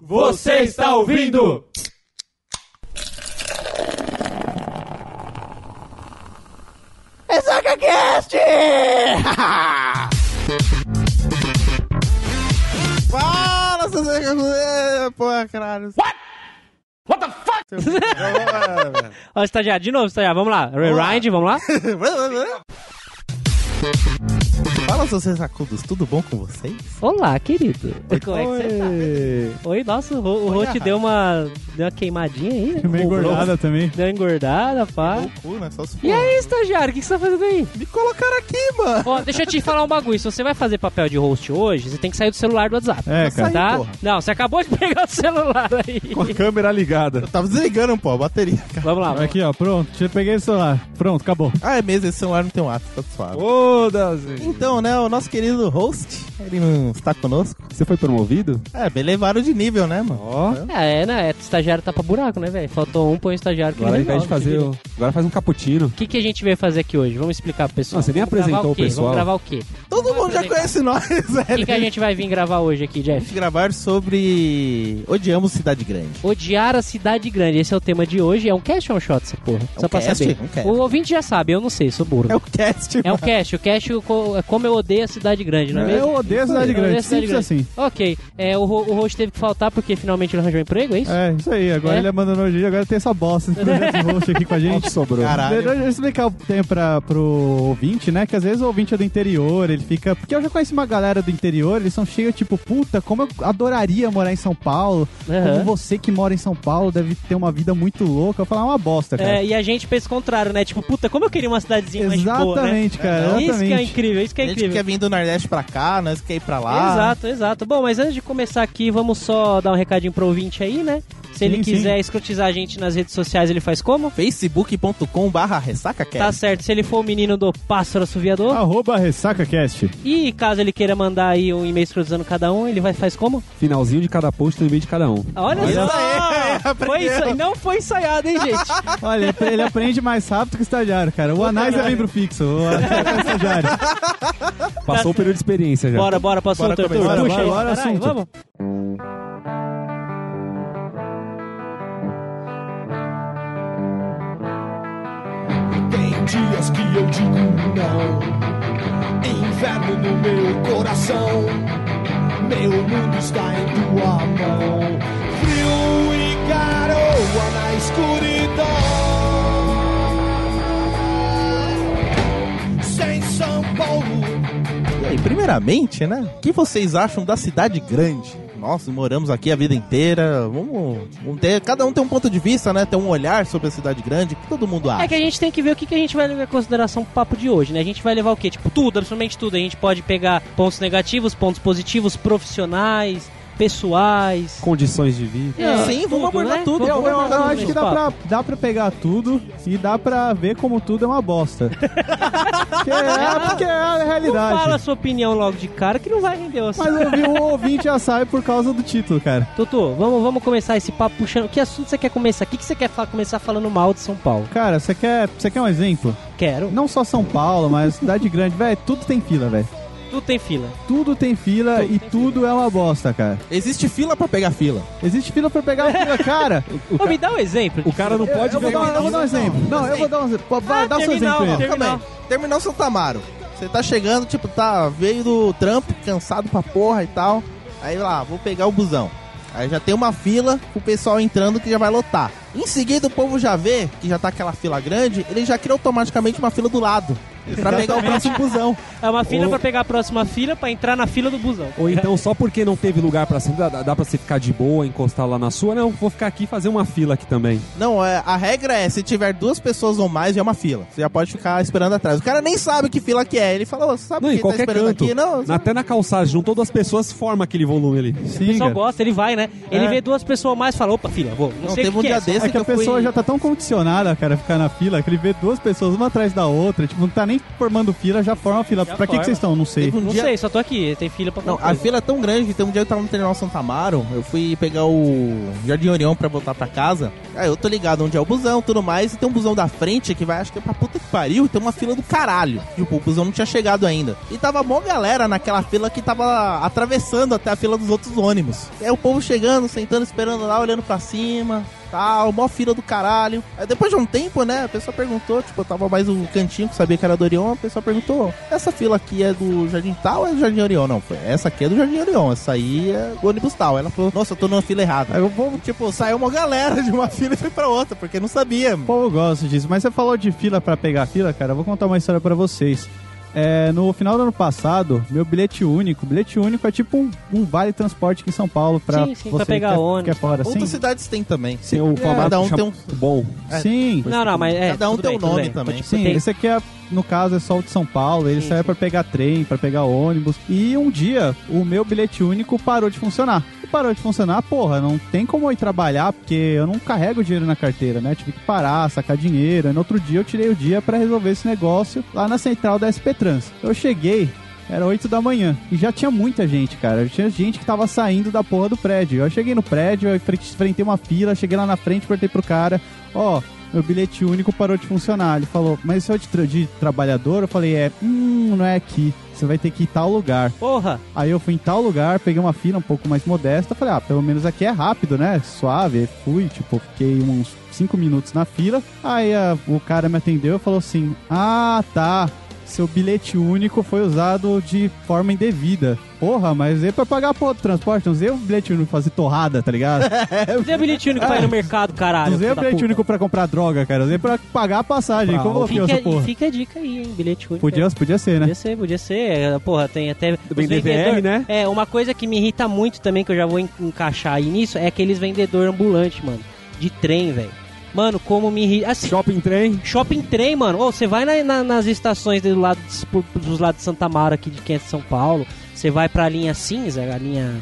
Você está ouvindo? Ressaca Cast! Fala, seus amigos! Porra, caralho. What? What the fuck? Ó, estagiário, de novo, estagiário, vamos lá. Rewind, vamos lá. Fala, seus ressacudos, tudo bom com vocês? Olá, querido. Como é que você tá? Oi, nossa, o, o Rô te Oi, deu uma, deu uma queimadinha aí, né? Meio Cobrou. engordada também. Deu uma engordada, pá. Cu, né? Só se for. E aí, estagiário, o que que você tá fazendo aí? Me colocaram aqui, mano. Ó, deixa eu te falar um bagulho. Se você vai fazer papel de host hoje, você tem que sair do celular do WhatsApp. É, cara. Tá? porra. Não, você acabou de pegar o celular aí. Com a câmera ligada. Eu tava desligando, pô, a bateria, cara. Vamos lá. Aqui, ó, pronto. Já peguei o celular. Pronto, acabou. Ah, é mesmo, esse celular não tem um ato, tá suave. Foda-se. Então, né, o nosso querido host, ele não está conosco. Você foi promovido? É, me elevaram de nível, né, mano? Ó. É, né? É, estagiário tá pra buraco, né, velho? Faltou um, põe o estagiário que Agora ao ele invés de fazer. o- Agora faz um cappuccino. O que, que a gente veio fazer aqui hoje? Vamos explicar pro pessoal. Não, você nem Vamos gravar apresentou o quê? o pessoal. Vamos gravar o quê? Todo Vamos mundo já conhece nós, O velho. que, que a gente vai vir gravar hoje aqui, Jeff? Vamos gravar sobre Odiamos Cidade Grande. Odiar a cidade grande. Esse é o tema de hoje. É um cast ou um shot, essa porra? Só um pra cast, saber. um cast. O ouvinte já sabe, eu não sei, sou burro. É o cast, É um mano. cast. O cast o co- é como eu odeio a cidade grande, não é mesmo? Eu odeio a cidade Eu grande. a cidade Simples assim. Ok. É, o, ro- o host teve que faltar porque finalmente ele arranjou um emprego, é isso? É, isso aí. Agora É? ele abandonou o dia, agora tem essa bosta, esse roxo aqui com a gente. sobrou. Caralho. Deixa eu explicar o tempo pra, pro ouvinte, né? Que às vezes o ouvinte é do interior, ele fica. Porque eu já conheci uma galera do interior, eles são cheios, tipo, puta, como eu adoraria morar em São Paulo. Aham. Como você que mora em São Paulo deve ter uma vida muito louca. Eu falar uma bosta, cara. É, e a gente pensa o contrário, né? Tipo, puta, como eu queria uma cidadezinha mais de boa, né? Exatamente, cara. É, não. Isso que é exatamente. incrível, isso que é gente incrível. quer vir do Nordeste pra cá, nós quer ir pra lá. Exato, exato. Bom, mas antes de começar aqui, vamos só dar um recadinho pro ouvinte aí, né? Se ele Sim, sim. quiser escrotizar a gente nas redes sociais, ele faz como? facebook.com barra ressacacast. Tá certo, se ele for o menino do pássaro assoviador. Arroba RessacaCast. E caso ele queira mandar aí um e-mail escrotizando cada um, ele vai, faz como? Finalzinho de cada post no meio de cada um. Olha Olha só! Foi ensa- Não foi ensaiado, hein, gente? Olha, ele- aprende mais rápido que o estagiário, cara. O Anais é membro fixo, o Anais é estagiário. Passou o período de experiência já. Bora, bora, passou Bora o. Puxa Bora, aí, bora, assunto. vamos. Não. Inverno no meu coração. Meu mundo está em tua mão. Frio e garoa na escuridão. Sem São Paulo. E aí, primeiramente, né? O que vocês acham da cidade grande? Nós moramos aqui a vida inteira. Vamos, vamos ter. Cada um tem um ponto de vista, né? Tem um olhar sobre a cidade grande. O que todo mundo acha? É que a gente tem que ver o que, que a gente vai levar em consideração pro papo de hoje, né? A gente vai levar o quê? Tipo, tudo, absolutamente tudo. A gente pode pegar pontos negativos, pontos positivos, profissionais, pessoais. Condições de vida. É, Sim, vamos abordar tudo, Vamos Eu, eu- eu tudo acho que dá pra, dá pra pegar tudo e dá pra ver como tudo é uma bosta. porque, é, porque é a Não realidade. fala a sua opinião logo de cara que não vai render você. Mas o, ouvi- o ouvinte já sabe por causa do título, cara. Tutu, vamos, vamos começar esse papo puxando. Que assunto você quer começar? O que, que você quer fa- começar falando mal de São Paulo? Cara, você quer, você quer um exemplo? Quero. Não só São Paulo, mas cidade grande, velho, tudo tem fila, velho. Tudo tem fila. Tudo tem fila Tudo e tem tudo é uma bosta, cara. Existe fila pra pegar fila. Existe fila pra pegar fila, cara. Ô, me dá um exemplo. O cara não Eu, pode eu vou dar, um- eu vou dar um exemplo. Não, eu vou dar um exemplo. Ah, dá o seu exemplo aí. terminal. Terminal Santa Amaro. Você tá chegando, tipo, tá, veio do trampo, cansado pra porra e tal. Aí lá, vou pegar o busão. Aí já tem uma fila pro pessoal entrando que já vai lotar. Em seguida o povo já vê que já tá aquela fila grande, ele já cria automaticamente uma fila do lado. Pra pegar o próximo busão. É uma fila Ou- pra pegar a próxima fila pra entrar na fila do busão. Ou então, só porque não teve lugar pra sentar, dá, dá pra você ficar de boa, encostar lá na sua? Não, vou ficar aqui e fazer uma fila aqui também. Não, é, a regra é, se tiver duas pessoas ou mais, é uma fila. Você já pode ficar esperando atrás. O cara nem sabe que fila que é. Ele fala, "Ô, você sabe Não, quem em qualquer tá esperando canto. aqui? Não, Na- Até na calçada, juntou duas pessoas, forma aquele volume ali. O Sim, pessoal cara. gosta, ele vai, né? Ele É. vê duas pessoas a mais e fala, opa, fila, vou. Não, Não, sei teve o que um que dia é, desse É que a eu fui- pessoa já tá tão condicionada, cara, a ficar na fila, que ele vê duas pessoas uma atrás da outra, tipo, não tá nem formando fila, já forma fila. Já pra que, forma. que vocês estão? Não sei. Um Não dia- sei, só tô aqui, tem fila pra Não, tal a coisa. fila é tão grande que tem um dia eu tava no terminal Santa Amaro, eu fui pegar o Jardim Orião pra voltar pra casa. Aí eu tô ligado onde é o busão tudo mais, e tem um busão da frente que vai, acho que é pra puta que pariu, e tem uma fila do caralho. Tipo, o busão não tinha chegado ainda. E tava mó galera naquela fila que tava atravessando até a fila dos outros ônibus. Aí o povo chegando, sentando, esperando lá, olhando pra cima. Tal, mó fila do caralho. Aí depois de um tempo, né, a pessoa perguntou, tipo, eu tava mais um cantinho que sabia que era do Orion, a pessoa perguntou: essa fila aqui é do Jardim Tal ou é do Jardim Orion? Não, foi, essa aqui é do Jardim Orion, essa aí é do ônibus tal. Ela falou, nossa, eu tô numa fila errada. Aí o povo, tipo, saiu uma galera de uma fila e foi pra outra, porque não sabia. O povo gosta disso. Mas você falou de fila pra pegar fila, cara. Eu vou contar uma história pra vocês. É, no final do ano passado, meu bilhete único. Bilhete único é tipo um, um vale transporte aqui em São Paulo pra Sim, sim, você pra pegar que é, ônibus. que é fora. Sim, Outras cidades têm também. Tem o formato cada um tem um- bom. É. sim. Não, não, mas é. Cada um tem bem, um nome bem. também. Tipo, Sim, tem- esse aqui é, no caso, é só o de São Paulo. Ele sim. pra pegar trem, pra pegar ônibus. E um dia, o meu bilhete único parou de funcionar. E parou de funcionar, porra, não tem como eu ir trabalhar, porque eu não carrego dinheiro na carteira, né? Tive que parar, sacar dinheiro. E no outro dia eu tirei o dia pra resolver esse negócio lá na central da SP Trans. Eu cheguei, era 8 da manhã. E já tinha muita gente, cara. Tinha gente que tava saindo da porra do prédio. Eu cheguei no prédio, eu enfre- enfrentei uma fila, cheguei lá na frente, perguntei pro cara, ó. Meu bilhete único parou de funcionar. Ele falou, mas isso é de, tra- de trabalhador? Eu falei, é, hum, não é aqui. Você vai ter que ir em tal lugar. Porra! Aí eu fui em tal lugar, peguei uma fila um pouco mais modesta. Falei, ah, pelo menos aqui é rápido, né? Suave. Aí Fui, tipo, fiquei uns 5 minutos na fila. Aí ah, o cara me atendeu e falou assim: Ah, tá. Seu bilhete único foi usado de forma indevida. Porra, mas usei pra pagar do transporte. Não usei o bilhete único pra fazer torrada, tá ligado? Usei o bilhete único pra ir no mercado, caralho. Não usei o bilhete puta. único pra comprar droga, cara. Usei pra pagar a passagem. Pra- Como eu Fica, essa porra? fica a dica aí, hein? Bilhete único. Podia, podia ser, né? Podia ser, podia ser. É, Porra, tem até. DVR, vendedor- né? É, uma coisa que me irrita muito também, que eu já vou en- encaixar aí nisso, é aqueles vendedor ambulante, mano. De trem, velho. Mano, como me irrita. Assim, Shopping trem. shopping trem, mano. Ô, você vai na- na- nas estações do lado, de- por- dos lados de Santa Mara, aqui de quem é de São Paulo. Você vai pra linha cinza, a linha.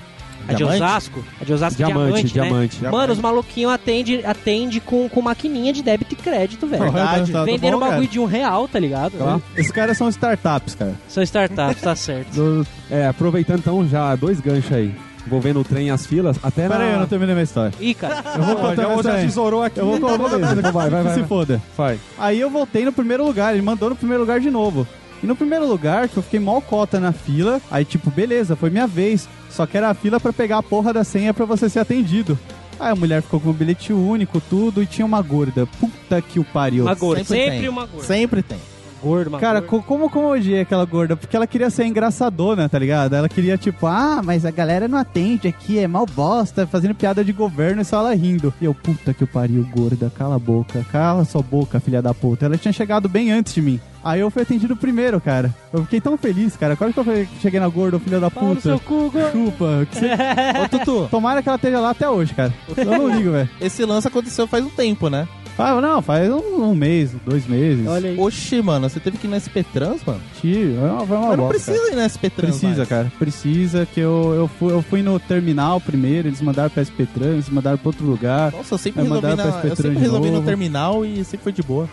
A de Diamante? Osasco. A de Osasco Diamante, diamante, né? diamante. Mano, os maluquinhos atende, atende com, com maquininha de débito e crédito, velho. Verdade. Tá- tá Vendendo bom, cara. bagulho de um real, tá ligado? Tá. Esses caras são startups, cara. São startups, tá certo. Do... É, aproveitando então já dois ganchos aí. Envolvendo o trem e as filas, até Pera na... aí, eu não terminei minha história. Ih, cara. Eu vou contar já, essa já tesourou aqui. Eu vou contar Beleza, essa. vai, vai, vai. Se foda. Vai. Aí eu voltei no primeiro lugar, ele mandou no primeiro lugar de novo. E no primeiro lugar, que eu fiquei mal cota na fila, aí tipo, beleza, foi minha vez. Só que era a fila pra pegar a porra da senha pra você ser atendido. Aí a mulher ficou com um bilhete único, tudo, e tinha uma gorda. Puta que o pariu. Uma gorda. Sempre Sempre, tem. uma gorda. Sempre tem. Gordo, uma Cara, gorda. co- como, como eu odiei aquela gorda? Porque ela queria ser engraçadona, tá ligado? Ela queria, tipo, ah, mas a galera não atende aqui, é mal bosta, fazendo piada de governo e só ela rindo. E eu, puta que o pariu, gorda, cala a boca, cala sua boca, filha da puta. Ela tinha chegado bem antes de mim. Aí eu fui atendido primeiro, cara. Eu fiquei tão feliz, cara. Quase que eu cheguei na gorda, filha da Pau no seu puta. cu, gordo. Chupa. que você- Ô, Tutu, Tomara que ela esteja lá até hoje, cara. Eu não ligo, velho. esse lance aconteceu faz um tempo, né? Ah, não, faz um, um mês, dois meses. Olha aí. Oxi, mano, você teve que ir na SP Trans, mano? Tio, é uma, foi uma Mas não bosta, cara. precisa ir na SP Trans. Precisa, mais. cara. Precisa, que eu, eu, fui, eu fui no terminal primeiro, eles mandaram pra SP Trans, eles mandaram pra outro lugar. Nossa, eu sempre resolvi, na, eu sempre resolvi no terminal e sempre foi de boa.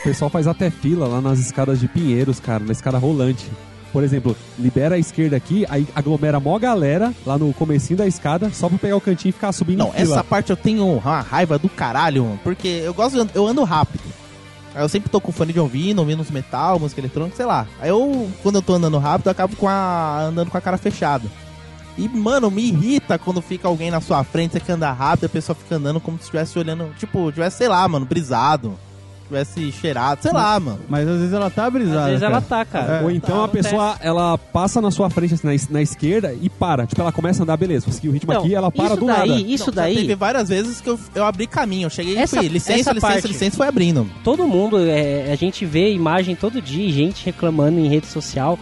O pessoal faz até fila lá nas escadas de Pinheiros, cara, na escada rolante. Por exemplo, libera a esquerda aqui, aí aglomera mó galera lá no comecinho da escada, só pra pegar o cantinho e ficar subindo Não, essa parte eu tenho uma raiva do caralho, mano, porque eu gosto, de, eu ando rápido. Aí eu sempre tô com fone de ouvido, ouvindo uns metal, música eletrônica, sei lá. Aí eu, quando eu tô andando rápido, eu acabo com a, andando com a cara fechada. E, mano, me irrita quando fica alguém na sua frente, você quer andar rápido, a pessoa fica andando como se estivesse olhando, tipo, tivesse, sei lá, mano, brisado. Tivesse cheirado, sei lá, mano. Mas às vezes ela tá brisada. Às vezes ela cara. tá, cara. Ou então Tá, a pessoa, ela passa na sua frente, assim, na, na esquerda e para. Tipo, ela começa a andar, beleza, vou seguir o ritmo Então, aqui, ela para isso do daí, nada. Isso já daí, teve várias vezes que eu, eu abri caminho. Eu cheguei Essa- e fui, licença, essa licença, parte- licença, foi abrindo. todo mundo, é, a gente vê imagem todo dia, gente reclamando em rede social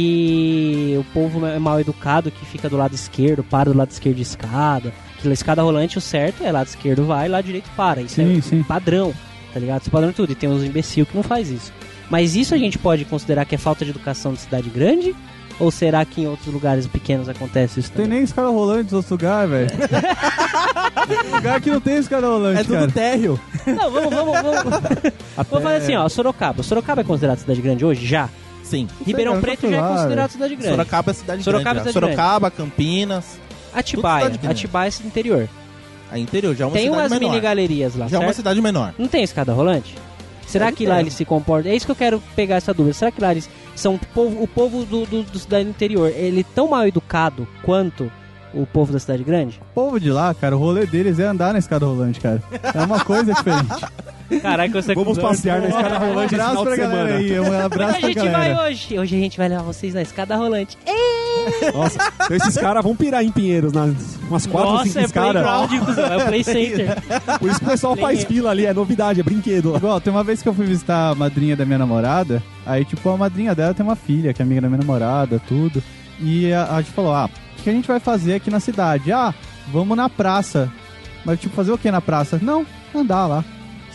que o povo é mal educado, que fica do lado esquerdo, para do lado esquerdo de escada. Que a escada rolante, o certo é lado esquerdo vai, lado direito para. Isso Sim, é sim. padrão, tá ligado? É padrão de tudo. E tem uns imbecil que não faz isso. Mas isso a gente pode considerar que é falta de educação de cidade grande? Ou será que em outros lugares pequenos acontece isso Tem também? nem escada rolante nos outros lugares, velho. Tem lugar que não tem escada rolante, É tudo cara. térreo. Não, vamos, vamos, vamos. Vamos fazer assim, ó. Sorocaba. Sorocaba é considerado cidade grande hoje? Já. Sim. Ribeirão cara, Preto já é considerado cidade grande. Sorocaba é cidade Sorocaba grande. é cidade Sorocaba, Campinas. Atibaia. grande. Atibaia é interior. A interior já é uma tem cidade umas menor. mini galerias lá, Já é uma certo? cidade menor. Não tem escada rolante? Será Deve que ter. lá eles se comportam? É isso que eu quero pegar essa dúvida. Será que lá eles são o povo, o povo do, do, do cidade interior? Ele tão mal educado quanto o povo da cidade grande? O povo de lá, cara, o rolê deles é andar na escada rolante, cara. É uma coisa diferente. Caraca, você Vamos passear na escada Um rolante esse abraço final de pra galera semana. aí, um abraço a pra gente galera. vai hoje? Hoje a gente vai levar vocês na escada rolante. É, Nossa, então esses caras vão pirar em Pinheiros, nas umas quatro, Nossa, cinco é cuzão, é o play center. Por isso que o pessoal faz fila ali, é novidade, é brinquedo. Igual, tem uma vez que eu fui visitar a madrinha da minha namorada, aí, tipo, a madrinha dela tem uma filha, que é amiga da minha namorada, tudo. E a, a gente falou, ah, o que a gente vai fazer aqui na cidade? Ah, vamos na praça. Mas, tipo, fazer o que na praça? Não, andar lá,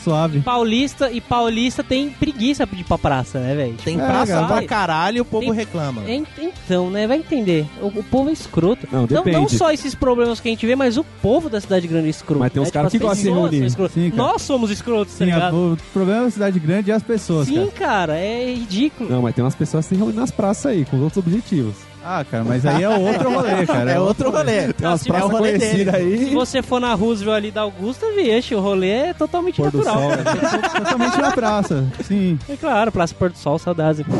suave. Paulista e paulista tem preguiça de ir pra praça, né, velho? Tem É, praça cara. pra caralho e o povo Tem- reclama. É, Então, né? Vai entender. O, o povo é escroto. Não, não, depende. não só esses problemas que a gente vê, mas o povo da cidade grande é escroto. Mas tem uns né? caras que as gostam de reunir. Nós somos escrotos, tá Sim, a- ligado? o problema da cidade grande é as pessoas, Sim, cara. cara, é ridículo. Não, mas tem umas pessoas que se reúnem nas praças aí, com outros objetivos. Ah, cara, mas aí é outro rolê, cara. É outro rolê. Tem umas se é o rolê Se aí. você for na Roosevelt ali da Augusta, vixe, o rolê é totalmente Pôr do natural. sol, cara. Totalmente na praça. Sim. É claro, Praça Porto Sol, saudades.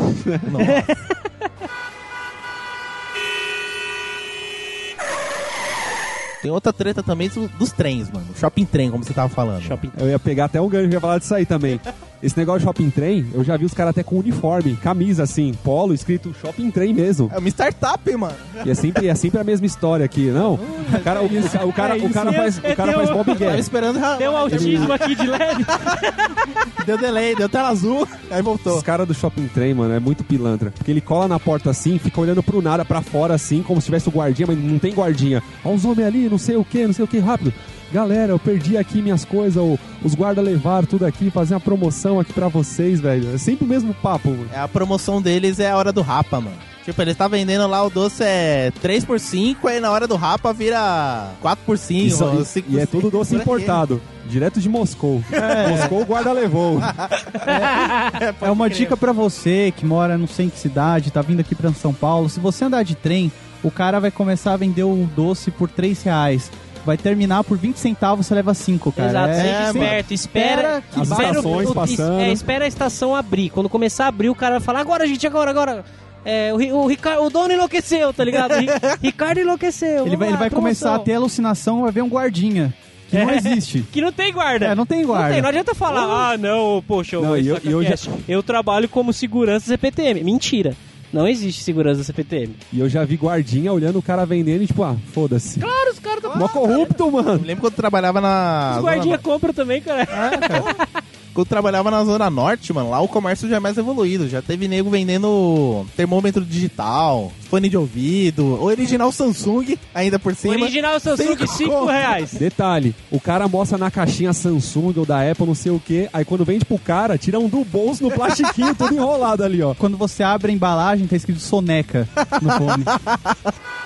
Tem outra treta também do- dos trens, mano. Shopping trem, como você tava falando. Shopping. Eu ia pegar até um gancho e ia falar disso aí também. Esse negócio de shopping trem, eu já vi os caras até com uniforme, camisa assim, polo, escrito shopping trem mesmo. É uma startup, mano. E é sempre, é sempre a mesma história aqui, não? O cara, o, o, ca- o cara, o cara faz, o cara faz Bob Tava esperando. Deu autismo aqui de leve. Deu delay, deu tela azul, aí voltou. Os caras do shopping trem, mano, é muito pilantra. Porque ele cola na porta assim, fica olhando pro nada, pra fora assim, como se tivesse o guardinha, mas não tem guardinha. Olha os homens ali, não sei o que, não sei o que, rápido. Galera, eu perdi aqui minhas coisas, os guardas levaram tudo aqui, fazer uma promoção aqui pra vocês, velho. É sempre o mesmo papo, mano. É, a promoção deles é a hora do rapa, mano. Tipo, eles tá vendendo lá o doce é 3 por 5 aí na hora do rapa vira 4 por 5 E, só- ou e- 5 e é tudo doce importado, direto de Moscou. Moscou o guarda levou. É uma dica pra você que mora não sei em que cidade, tá vindo aqui pra São Paulo. Se você andar de trem, o cara vai começar a vender o doce por 3 reais. Vai terminar por 20 centavos, você leva 5, cara. Exato, É- seja esperto, espera, que As espera, estações o, passando. é, espera a estação abrir. Quando começar a abrir, o cara vai falar, agora, gente, agora, agora. É, o, o, Ricardo, o dono enlouqueceu, tá ligado? Ricardo enlouqueceu. Ele vai, ele lá, vai começar a ter alucinação, vai ver um guardinha. Que não É. existe. Que não tem guarda. É, não tem Não, guarda. tem, não adianta falar, ah, não, poxa, Não, eu, eu- eu já- eu trabalho como segurança CPTM. Mentira. Não existe segurança CPTM. E eu já vi guardinha olhando o cara vendendo e tipo, ah, foda-se. Claro, os caras estão... Mó corrupto, Eu mano. lembro quando eu trabalhava na. Os zona guardinhas compram também, cara. Quando eu trabalhava na Zona Norte, mano, lá o comércio já é mais evoluído. Já teve nego vendendo termômetro digital, fone de ouvido, original Samsung, ainda por cima. Original Samsung, Cinco 5 conto. reais. Detalhe, o cara mostra na caixinha Samsung ou da Apple, não sei o que, aí quando vende pro cara, tira um do bolso no plastiquinho, tudo enrolado ali, ó. Quando você abre a embalagem, tá escrito soneca no fone.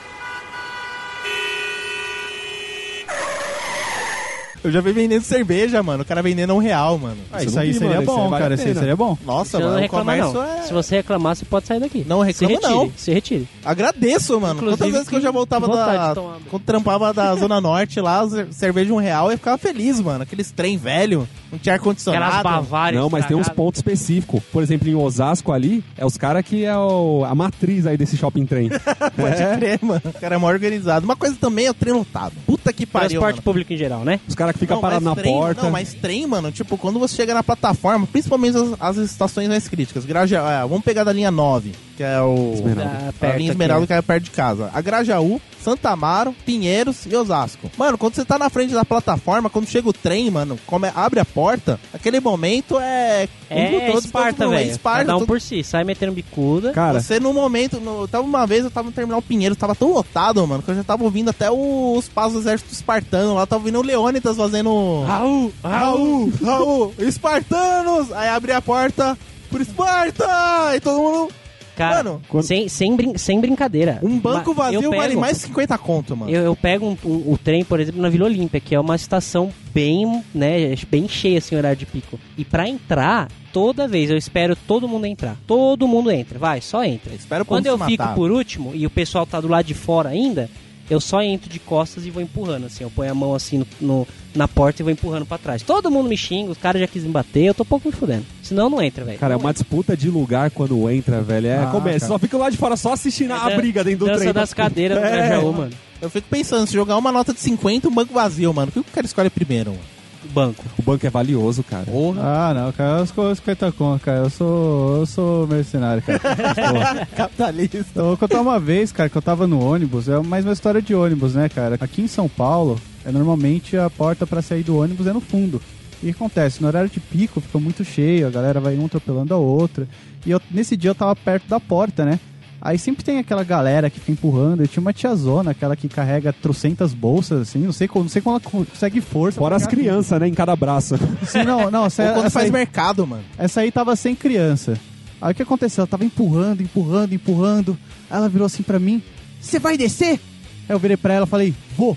Eu já vi vendendo cerveja, mano. O cara vendendo um real, mano. Ah, Isso isso aí não vi, seria mano, isso aí bom, vale cara. Isso aí seria bom. Nossa, Você não mano, o reclama, comércio não. é. Se você reclamar, você pode sair daqui. Não reclama, se retire, não. Se retire. Agradeço, mano. Inclusive, Quantas vezes que eu já voltava da. Quando trampava da Zona Norte lá, cer- cerveja um real, eu ficava feliz, mano. Aqueles trem velho, não tinha Aquelas ar-condicionado. Bavárias. Não, mas tem uns pontos específicos. Por exemplo, em Osasco ali, é os caras que é o- a matriz aí desse shopping trem. Pode É. crer, mano. O cara é mó organizado. Uma coisa também é o trem lotado. Puta que pariu. Transporte mano. público em geral, né? Os caras que ficam Não, parados mas na trem- porta. Não, mas trem, mano, tipo, quando você chega na plataforma, principalmente as, as estações mais críticas. Graja, é, vamos pegar da linha 9, que é o. Esmeralda. A linha Esmeralda né? que é perto de casa. A Grajaú, Santa Amaro, Pinheiros e Osasco. Mano, quando você tá na frente da plataforma, quando chega o trem, mano, come- abre a porta, aquele momento é. É todos, Esparta, velho. Esparta, Cada um por si. Sai metendo bicuda. Cara, Você no momento, no, tava uma vez, eu tava no terminal Pinheiros, tava tão lotado, mano, que eu já tava ouvindo até o- os passos do exército espartano lá, tava ouvindo o Leônidas fazendo. Raul, Raul, Raul, espartanos! Aí abre a porta por Esparta! E todo mundo. Cara, Mano, quando- sem, sem, brin- sem brincadeira. Um banco eu vazio vale pego- mais 50 conto, mano. Eu, eu pego um- um- o trem, por exemplo, na Vila Olímpia, que é uma estação bem, né, bem cheia, assim, horário de pico. E pra entrar, toda vez eu espero todo mundo entrar. Todo mundo entra, vai, só entra. Espero Quando eu fico matar. por último e o pessoal tá do lado de fora ainda, eu só entro de costas e vou empurrando, assim. Eu ponho a mão assim no, no- na porta e vou empurrando pra trás. Todo mundo me xinga, os caras já quis me bater, eu tô pouco me fudendo. Senão não entra, velho. Cara, é uma disputa de lugar quando entra, velho. É, Ah, começa. cara. Só fica lá de fora só assistindo a briga dentro do Dança trem. das cadeiras do É. Grajaú, mano. Eu fico pensando, se jogar uma nota de 50, um banco vazio, mano. O que o cara escolhe primeiro, mano? Banco. O banco é valioso, cara. Porra. Ah, não, cara, eu sou 50 conto, cara. Eu sou, eu sou mercenário, cara. Capitalista. Eu vou contar uma vez, cara, que eu tava no ônibus. É mais uma história de ônibus, né, cara? Aqui em São Paulo, é normalmente a porta pra sair do ônibus é no fundo. E o que acontece? No horário de pico fica muito cheio, a galera vai um atropelando a outra. E eu, nesse dia eu tava perto da porta, né? Aí sempre tem aquela galera que fica empurrando. E tinha uma tiazona, aquela que carrega trocentas bolsas, assim. Não sei como, não sei como ela consegue força. Fora as crianças, né? Em cada braço. Sim, não, não. Essa, Ou quando essa faz aí- mercado, mano. essa aí tava sem criança. Aí o que aconteceu? Ela tava empurrando, empurrando, empurrando. Aí ela virou assim pra mim: Você vai descer? Aí eu virei pra ela e falei: Vou.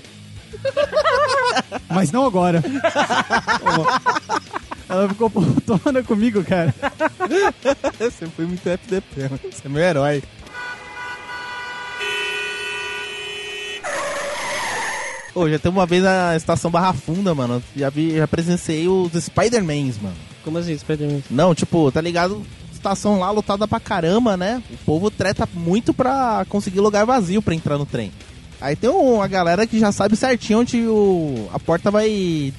Mas não agora. ela ficou tomando comigo, cara. Você foi muito FDP, mano. Você é meu herói. Ô, já teve uma vez na estação Barra Funda, mano. Já vi, já presenciei os Spider-Mans, mano. Como assim, Spider-Man? Não, tipo, tá ligado? Estação lá lotada pra caramba, né? O povo treta muito pra conseguir lugar vazio pra entrar no trem. Aí tem uma galera que já sabe certinho onde o, a porta vai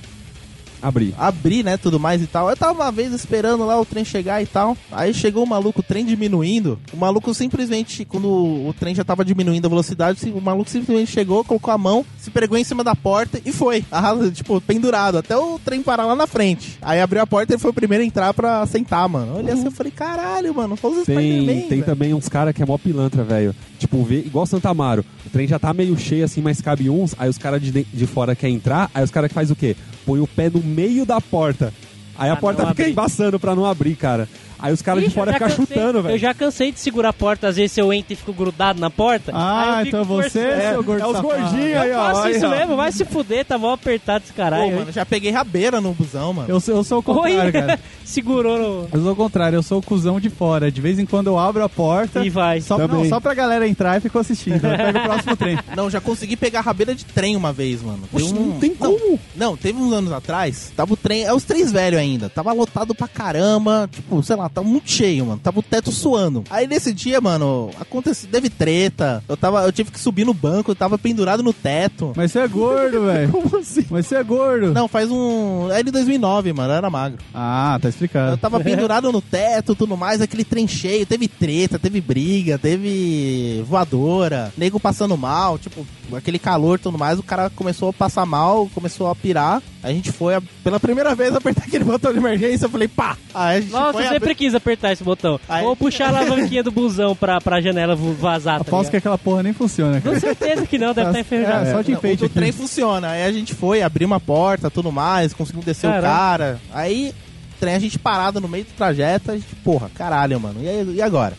Abrir. abrir, né, tudo mais e tal. Eu tava uma vez esperando lá o trem chegar e tal. Aí chegou o maluco, o trem diminuindo. O maluco simplesmente, quando o trem já tava diminuindo a velocidade, o maluco simplesmente chegou, colocou a mão, se pregou em cima da porta e foi. Arrasa- tipo, pendurado, até o trem parar lá na frente. Aí abriu a porta e ele foi o primeiro a entrar pra sentar, mano. Olha assim, eu falei, caralho, mano, os Tem, tem também uns caras que é mó pilantra, velho. Tipo, vê, igual Santa Amaro. O trem já tá meio cheio assim, mas cabe uns. Aí os caras de, de- fora querem entrar. Aí os caras que faz o quê? Põe o pé no meio da porta. Aí a Pra porta fica abrir. embaçando pra não abrir, cara. Aí os caras de fora eu ficam chutando, Eu velho. já cansei de segurar a porta, às vezes eu entro e fico grudado na porta. Ah, aí eu fico então você, forçando. seu gordo É os gordinhos aí, Eu ó. faço aí, isso ó. mesmo, vai se fuder, tá mó apertado esse Pô, caralho. mano, já peguei rabeira no busão, mano. Eu, sou- eu sou o contrário, Oi, cara. segurou no... Eu sou o contrário, eu sou o cuzão de fora. De vez em quando eu abro a porta. E vai. Só, Também. não, só pra galera entrar e fico assistindo. Eu pego o próximo trem. Não, já consegui pegar rabeira de trem uma vez, mano. Oxe, um- não tem como. Não, teve uns anos atrás, tava o trem, é os três velhos ainda, tava lotado pra caramba, tipo, sei lá, tava muito cheio, mano, tava o teto suando. Aí nesse dia, mano, aconteceu, teve treta, eu tava, eu tive que subir no banco, eu tava pendurado no teto. Mas você é gordo, velho. Como assim? Mas você é gordo. Não, faz um, é de 2009, mano, eu era magro. Ah, tá Eu explicado. tava pendurado no teto, tudo mais, aquele trem cheio, teve treta, teve briga, teve voadora, nego passando mal, tipo, aquele calor e tudo mais, o cara começou a passar mal, começou a pirar. A gente foi, a- pela primeira vez, apertar aquele botão de emergência, eu falei, pá! Aí a gente Nossa, foi eu sempre quis apertar esse botão. Aí- Ou puxar a alavanquinha do busão pra, pra janela vazar, tá Aposto que aquela porra nem funciona, cara. Com certeza que não, deve estar enferrujado. É, só de Não, enfeite o aqui. trem funciona. Aí a gente foi, abriu uma porta, tudo mais, conseguimos descer o Caramba. cara. Aí, trem, a gente parado no meio do trajeto, a gente, porra, caralho, mano. E, aí, e agora?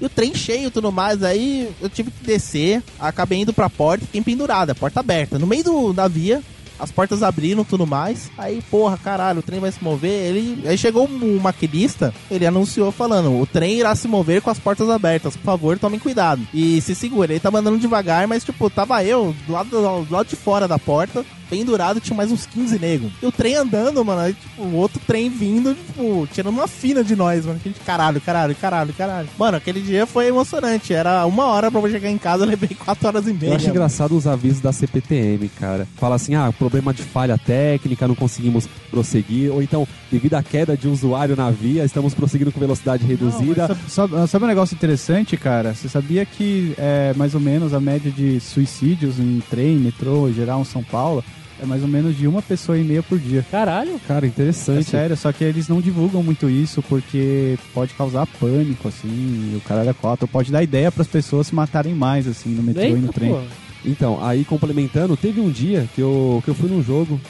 E o trem cheio e tudo mais, aí eu tive que descer, acabei indo pra porta, fiquei pendurado, a porta aberta. No meio do, da via, as portas abriram tudo mais. Aí, porra, caralho, o trem vai se mover. Ele, aí chegou um maquinista, ele anunciou falando: o trem irá se mover com as portas abertas. Por favor, tomem cuidado. E se segura. Ele tá mandando devagar, mas, tipo, tava eu do lado, do lado de fora da porta. Pendurado, tinha mais uns 15 negros. E o trem andando, mano. Aí, tipo, o outro trem vindo, tipo, tirando uma fina de nós, mano. A gente, caralho, caralho, caralho, caralho. Mano, aquele dia foi emocionante. Era uma hora pra eu chegar em casa, eu levei quatro horas e meia. Eu acho mano. engraçado os avisos da CPTM, cara. Fala assim, ah, problema de falha técnica, não conseguimos prosseguir. Ou então, devido à queda de usuário na via, estamos prosseguindo com velocidade reduzida. Não, sabe, sabe- sabe um negócio interessante, cara? Você sabia que é mais ou menos a média de suicídios em trem, metrô, geral em São Paulo, é mais ou menos de uma pessoa e meia por dia. Caralho. Cara, É interessante. sério, só que eles não divulgam muito isso porque pode causar pânico, assim, e o cara era quatro. Pode dar ideia para as pessoas se matarem mais, assim, no metrô e no Eita, trem. pô. Então, aí complementando, teve um dia que eu, que eu fui num jogo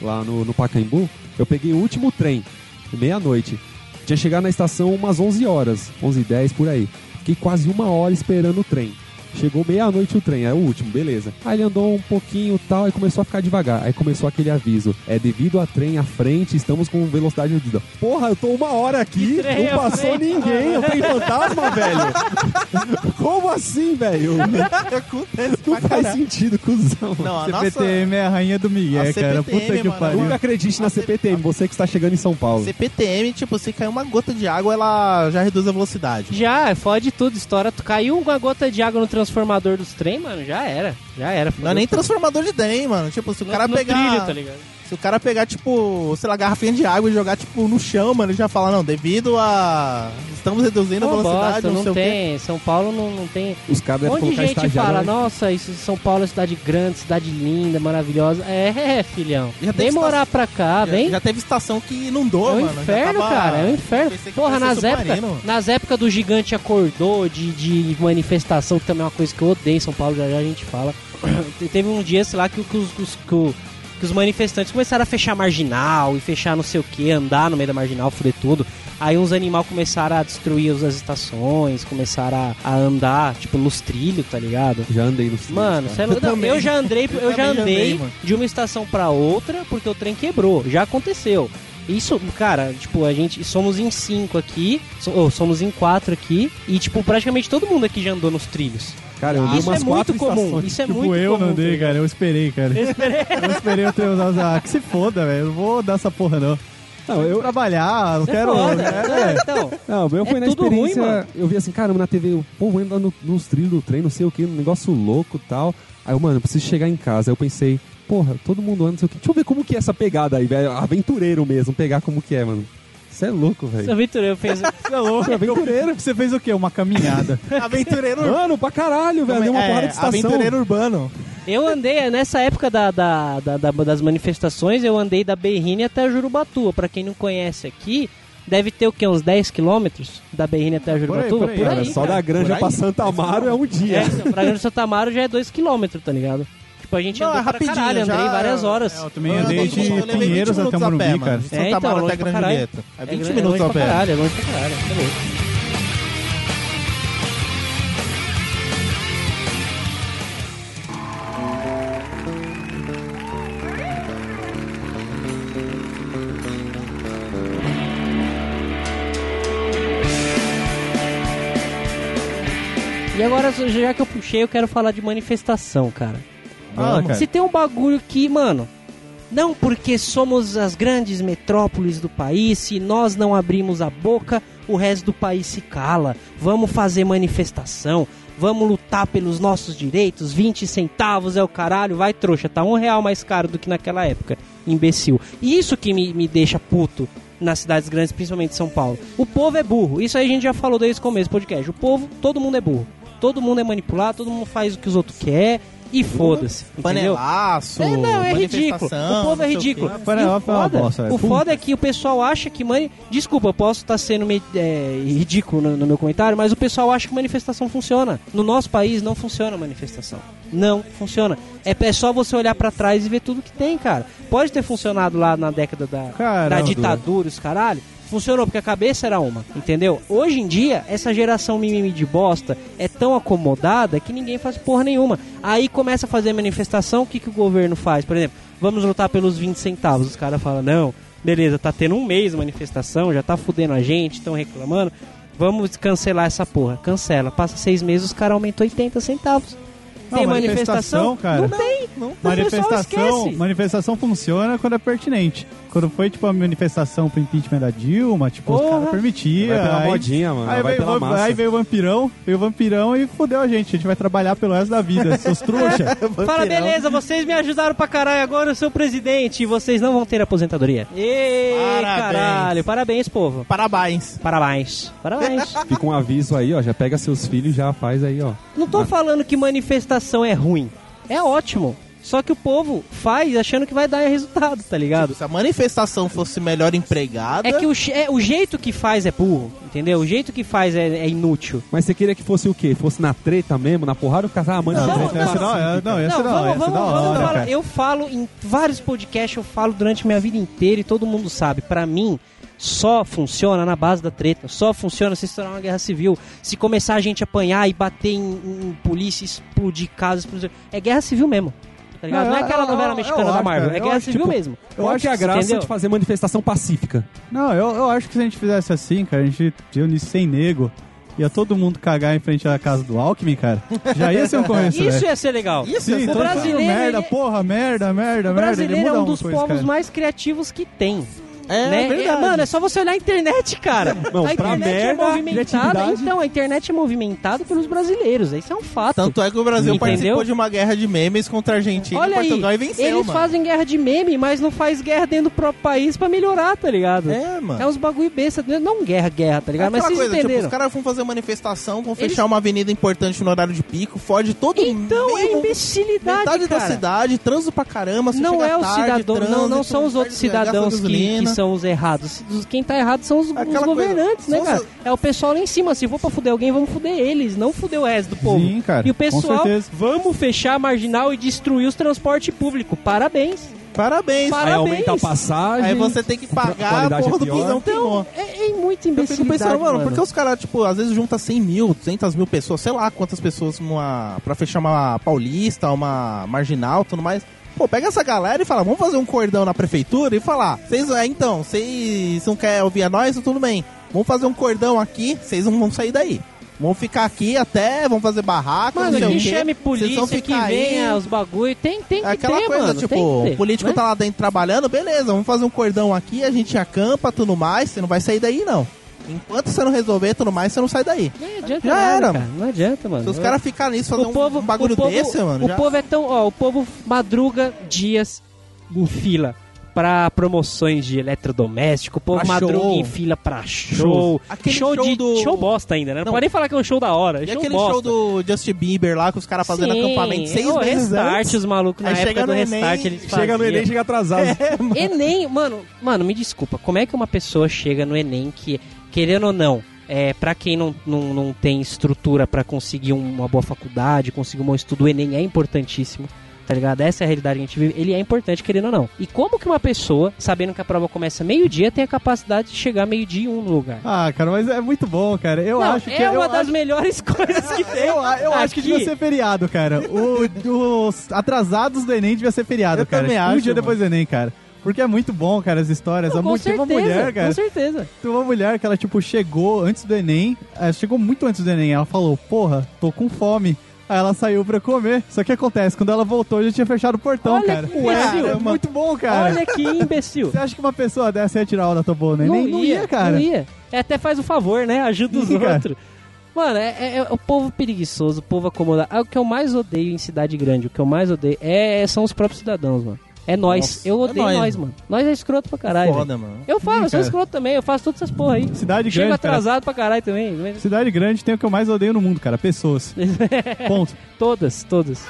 lá no, no Pacaembu, eu peguei o último trem, meia-noite. Tinha chegado na estação umas 11 horas, 11 h 10 por aí. Fiquei quase uma hora esperando o trem. Chegou meia-noite o trem, é o último, beleza. Aí ele andou um pouquinho e tal, e começou a ficar devagar. Aí começou aquele aviso: é devido a trem à frente, estamos com velocidade reduzida. Porra, eu tô uma hora aqui, trem não passou frente? ninguém, eu tenho fantasma, velho. Como assim, velho? Acontece Não pra faz caralho. sentido, cuzão. Não, a nossa... CPTM é a rainha do Miguel, A cara. CPTM, Puta que mano, pariu. Nunca acredite na A C- CPTM, você que está chegando em São Paulo. CPTM, tipo, se cair uma gota de água, ela já reduz a velocidade. Já, fode tudo, estoura. Tu caiu uma gota de água no transformador dos trem, mano, já era. Já era. Não é nem transformador de trem, mano. Tipo, se o no, cara no pegar. trilho, tá ligado? Se o cara pegar, tipo, sei lá, garrafinha de água e jogar, tipo, no chão, mano, ele já fala, não, devido a. Estamos reduzindo a Uma velocidade, bosta, não, não sei o quê. tem. São Paulo não, não tem. Os caras devem monte de colocar gente fala, né? nossa, isso São Paulo é cidade grande, cidade linda, maravilhosa. É, é, filhão. Já Vem morar pra cá, Já, vem. já teve estação que inundou, é um mano. inferno, tava- cara, é um inferno. Porra, nas épocas, nas épocas do gigante acordou, de, de manifestação, que também é uma coisa que eu odeio em São Paulo, já já a gente fala. Te- Teve um dia, sei lá, que, que os, que os- que que os manifestantes começaram a fechar marginal e fechar não sei o que, andar no meio da marginal, fuder tudo. Aí uns animais começaram a destruir as estações, começaram a, a andar, tipo, nos trilhos, tá ligado? Já andei no trilhos, Mano, cê é Não, também. eu já andei, eu, Eu já andei andei, de uma estação pra outra porque o trem quebrou. Já aconteceu. Isso, cara, tipo, a gente somos em cinco aqui, so- ou somos em quatro aqui, e, tipo, praticamente todo mundo aqui já andou nos trilhos. Cara, eu andei Isso umas é muito quatro comum. estações. Isso é tipo, muito eu comum. não tá cara. Eu esperei, cara. Eu esperei. Eu esperei eu ter usado. Ah, que se foda, velho. Eu não vou dar essa porra, não. Não, eu, Trabalhar, não é quero. foda. é, Não, então, Não, o meu foi É na ruim, experiência. mano. eu vi assim, caramba, na TV, o povo anda no- nos trilhos do trem, não sei o que, um negócio louco e tal. Aí eu, mano, eu preciso chegar em casa. Aí eu pensei, porra, todo mundo anda, não sei o que. Deixa eu ver como que é essa pegada aí, velho. Aventureiro mesmo, pegar como que é, mano. Você é louco, velho. aventureiro fez. Você é louco, aventureiro. Você fez o quê? Uma caminhada. Aventureiro Mano, pra caralho, velho. Deu uma é, porrada de estação. Aventureiro urbano. Eu andei, nessa época da, da- da- da- das manifestações, eu andei da Berrine até Jurubatuba. Pra quem não conhece aqui, deve ter o quê? Uns 10 quilômetros da Berrine até Jurubatuba? por aí, Cara, só da Granja por aí. pra Santa Amaro é um dia. É, pra Grande Santa Amaro já é 2 km, tá ligado? Tipo, a gente Não, andou é pra rapidinho, caralho, andei já- várias horas. É, eu também Eu andei andei- de eu levei 20 Pinheiros até Morumbi, pé, cara. É, Santa então, longe até pra Grande caralho. Julieta. É 20 é, minutos longe a pra pé. caralho, é longe pra caralho. tá louco. E agora, já que eu puxei, eu quero falar de manifestação, cara. Fala, cara. Se tem um bagulho que, mano, não porque somos as grandes metrópoles do país, se nós não abrimos a boca, o resto do país se cala. Vamos fazer manifestação, vamos lutar pelos nossos direitos, 20 centavos é o caralho, vai trouxa, tá um real mais caro do que naquela época, imbecil. E isso que me, me deixa puto nas cidades grandes, principalmente São Paulo. O povo é burro, isso aí a gente já falou desde o começo do podcast. O povo, todo mundo é burro. Todo mundo é manipulado, todo mundo faz o que os outros querem e foda-se. Entendeu? Panelaço, É, não, é ridículo. O povo é o ridículo. O é uma foda, bosta, o foda é que o pessoal acha que mani... Desculpa, eu posso estar sendo meio, é, ridículo no, no meu comentário, mas o pessoal acha que manifestação funciona. No nosso país não funciona manifestação. Não funciona. É, é só você olhar pra trás e ver tudo que tem, cara. Pode ter funcionado lá na década da, Caramba. da ditadura, os caralho. Funcionou porque a cabeça era uma, entendeu? Hoje em dia, essa geração mimimi de bosta é tão acomodada que ninguém faz porra nenhuma. Aí começa a fazer manifestação, o que, que o governo faz? Por exemplo, vamos lutar pelos 20 centavos. Os caras falam, não, beleza, tá tendo um mês de manifestação, já tá fudendo a gente, estão reclamando. Vamos cancelar essa porra. Cancela. Passa seis meses, os caras aumentam 80 centavos. Não, Tem manifestação, manifestação? cara. Não tem. Não, Manifestação, manifestação funciona quando é pertinente. Quando foi, tipo, a manifestação pro impeachment da Dilma, tipo, os Porra. caras permitiam. Vai pela aí- modinha, mano. Aí vai veio, pela massa. aí veio o vampirão, veio o vampirão e fudeu a gente. A gente vai trabalhar pelo resto da vida, seus trouxa. Fala, beleza, vocês me ajudaram pra caralho, agora eu sou o presidente e vocês não vão ter aposentadoria. Ê, Parabéns. caralho, parabéns, povo. Parabéns. Parabéns. Parabéns. Fica um aviso aí, ó. Já pega seus filhos e já faz aí, ó. não tô falando que manifestação é ruim. É ótimo. Só que o povo faz achando que vai dar resultado, tá ligado? Se a manifestação fosse melhor empregada, É que o, é, o jeito que faz é burro, entendeu? O jeito que faz é, é inútil. Mas você queria que fosse o quê? Fosse na treta mesmo, na porrada, o cara, ah, mano, Não, não, não, Essa não, essa não, hora, falar. cara. Eu falo em vários podcasts, eu falo durante minha vida inteira e todo mundo sabe. Pra mim, só funciona na base da treta, só funciona se estourar uma guerra civil, se começar a gente apanhar e bater em, em polícia, explodir casas, explodir... é guerra civil mesmo. Tá ligado? Não, Não, é eu- aquela eu- novela mexicana da Marvel, é eu guerra acho, civil tipo, mesmo. Eu acho que é a graça Entendeu? de fazer manifestação pacífica. Não, eu, eu acho que se a gente fizesse assim, cara, a gente reunisse sem nego, ia todo mundo cagar em frente à casa do Alckmin, cara. Já ia ser um começo, Isso velho. ia ser legal. Isso Sim, ia ser o brasileiro, merda, ele- porra, merda, merda, O merda. brasileiro ele é um dos coisa, povos cara. mais criativos que tem. É, né? verdade. mano, é só você olhar a internet, cara. Não, a internet merda, é movimentada. Então, a internet é movimentada pelos brasileiros. Isso é um fato. Tanto é que o Brasil Entendeu? participou de uma guerra de memes contra a Argentina Olha e Portugal aí, e venceu, eles mano. fazem guerra de meme, mas não faz guerra dentro do próprio país pra melhorar, tá ligado? É, mano. É uns bagulho besta, não guerra, guerra, tá É ligado? Mas aquela vocês coisa, tipo, entenderam. os caras vão fazer manifestação, vão Eles- fechar uma avenida importante no horário de pico, fode todo Então, é meio- imbecilidade, Metade da cara. cidade, transo pra caramba, você Não chega é o tarde, cidadão, não, não são os outros cidadãos que são os errados. Os- Quem tá errado são os, os governantes, coisa, né, cara? É o pessoal lá em cima. Se for pra fuder alguém, vamos fuder eles, não fuder o resto do povo. Sim, cara, E o pessoal, vamos fechar a marginal e destruir os transportes públicos. Parabéns. Parabéns. Para- Aí Parabéns. aumenta a passagem. Aí você tem que pagar a porra é do busão que Então, é, é muito Eu fico pensando, mano, mano. porque os caras, tipo, às vezes junta 100 mil, 200 mil pessoas, sei lá quantas pessoas numa, pra fechar uma paulista, uma marginal, tudo mais. Pô, pega essa galera e fala, vamos fazer um cordão na prefeitura e falar, vocês, é, então, vocês não querem ouvir a nós, tudo bem. Vamos fazer um cordão aqui, vocês não vão sair daí. Vamos ficar aqui até, vamos fazer barraca, Mano, não sei que chame Vocês vão polícia, que venha os bagulho. Tem, tem que É aquela ter, coisa, mano. tipo, o político né? tá lá dentro trabalhando, beleza, vamos fazer um cordão aqui, a gente acampa, tudo mais, você não vai sair daí, não. Enquanto você não resolver tudo mais, você não sai daí. Não adianta Já nada, era, cara. Não adianta, mano. Se os caras ficarem nisso, fazer o um, povo, um bagulho o povo, desse, mano, O já... povo é tão. Ó, o povo madruga dias em fila pra promoções de eletrodoméstico. O povo Pra madruga show. em fila pra show. Aquele show, show de. do- Show bosta ainda, né? Não, Não. pode nem falar que é um show da hora. É E show aquele bosta. show do Justin Bieber lá, com os caras fazendo Sim, acampamento seis o meses restart, antes. os malucos na Aí época chega do no restart, Enem, eles Chega no. Enem, chega atrasado. Enem, mano, mano, me desculpa, como é que uma pessoa chega no Enem que, querendo ou não, é, pra quem não, não, não tem estrutura pra conseguir um- uma boa faculdade, conseguir um bom estudo, o Enem é importantíssimo. Tá ligado? Essa é a realidade que a gente vive. Ele é importante, querendo ou não. E como que uma pessoa, sabendo que a prova começa meio-dia, tem a capacidade de chegar meio-dia em um lugar? Ah, cara, mas é muito bom, cara. Eu Não, acho que é uma das acho- melhores coisas que tem. Eu, eu acho que devia ser feriado, cara. O- os atrasados do Enem devia ser feriado, Eu cara. também um acho, dia mano. depois do Enem, cara. Porque é muito bom, cara, as histórias. Não, a com mulher, certeza, uma mulher, cara. com certeza. Tem uma mulher que ela, tipo, chegou antes do Enem. Ela chegou muito antes do Enem. Ela falou, porra, tô com fome. Aí ela saiu pra comer. Só que acontece, quando ela voltou, já tinha fechado o portão, Olha cara. que Ué, é muito bom, cara. Olha que imbecil. Você acha que uma pessoa dessa ia tirar aula da tua boa no Enem? Não, ia, cara. Não ia. É, até faz o favor, né? Ajuda os outros. Mano, é, é- é o povo preguiçoso, o povo acomodado. É o que eu mais odeio em cidade grande. O que eu mais odeio é, são os próprios cidadãos, mano. É nós. Eu é odeio nós, nós, mano. Nós é escroto pra caralho. Foda, mano. Eu falo, eu sou cara. escroto também. Eu faço todas essas porra aí. Cidade Chego grande, cara. atrasado pra caralho também. Cidade grande tem o que eu mais odeio no mundo, cara. Pessoas. Ponto. todas, todas.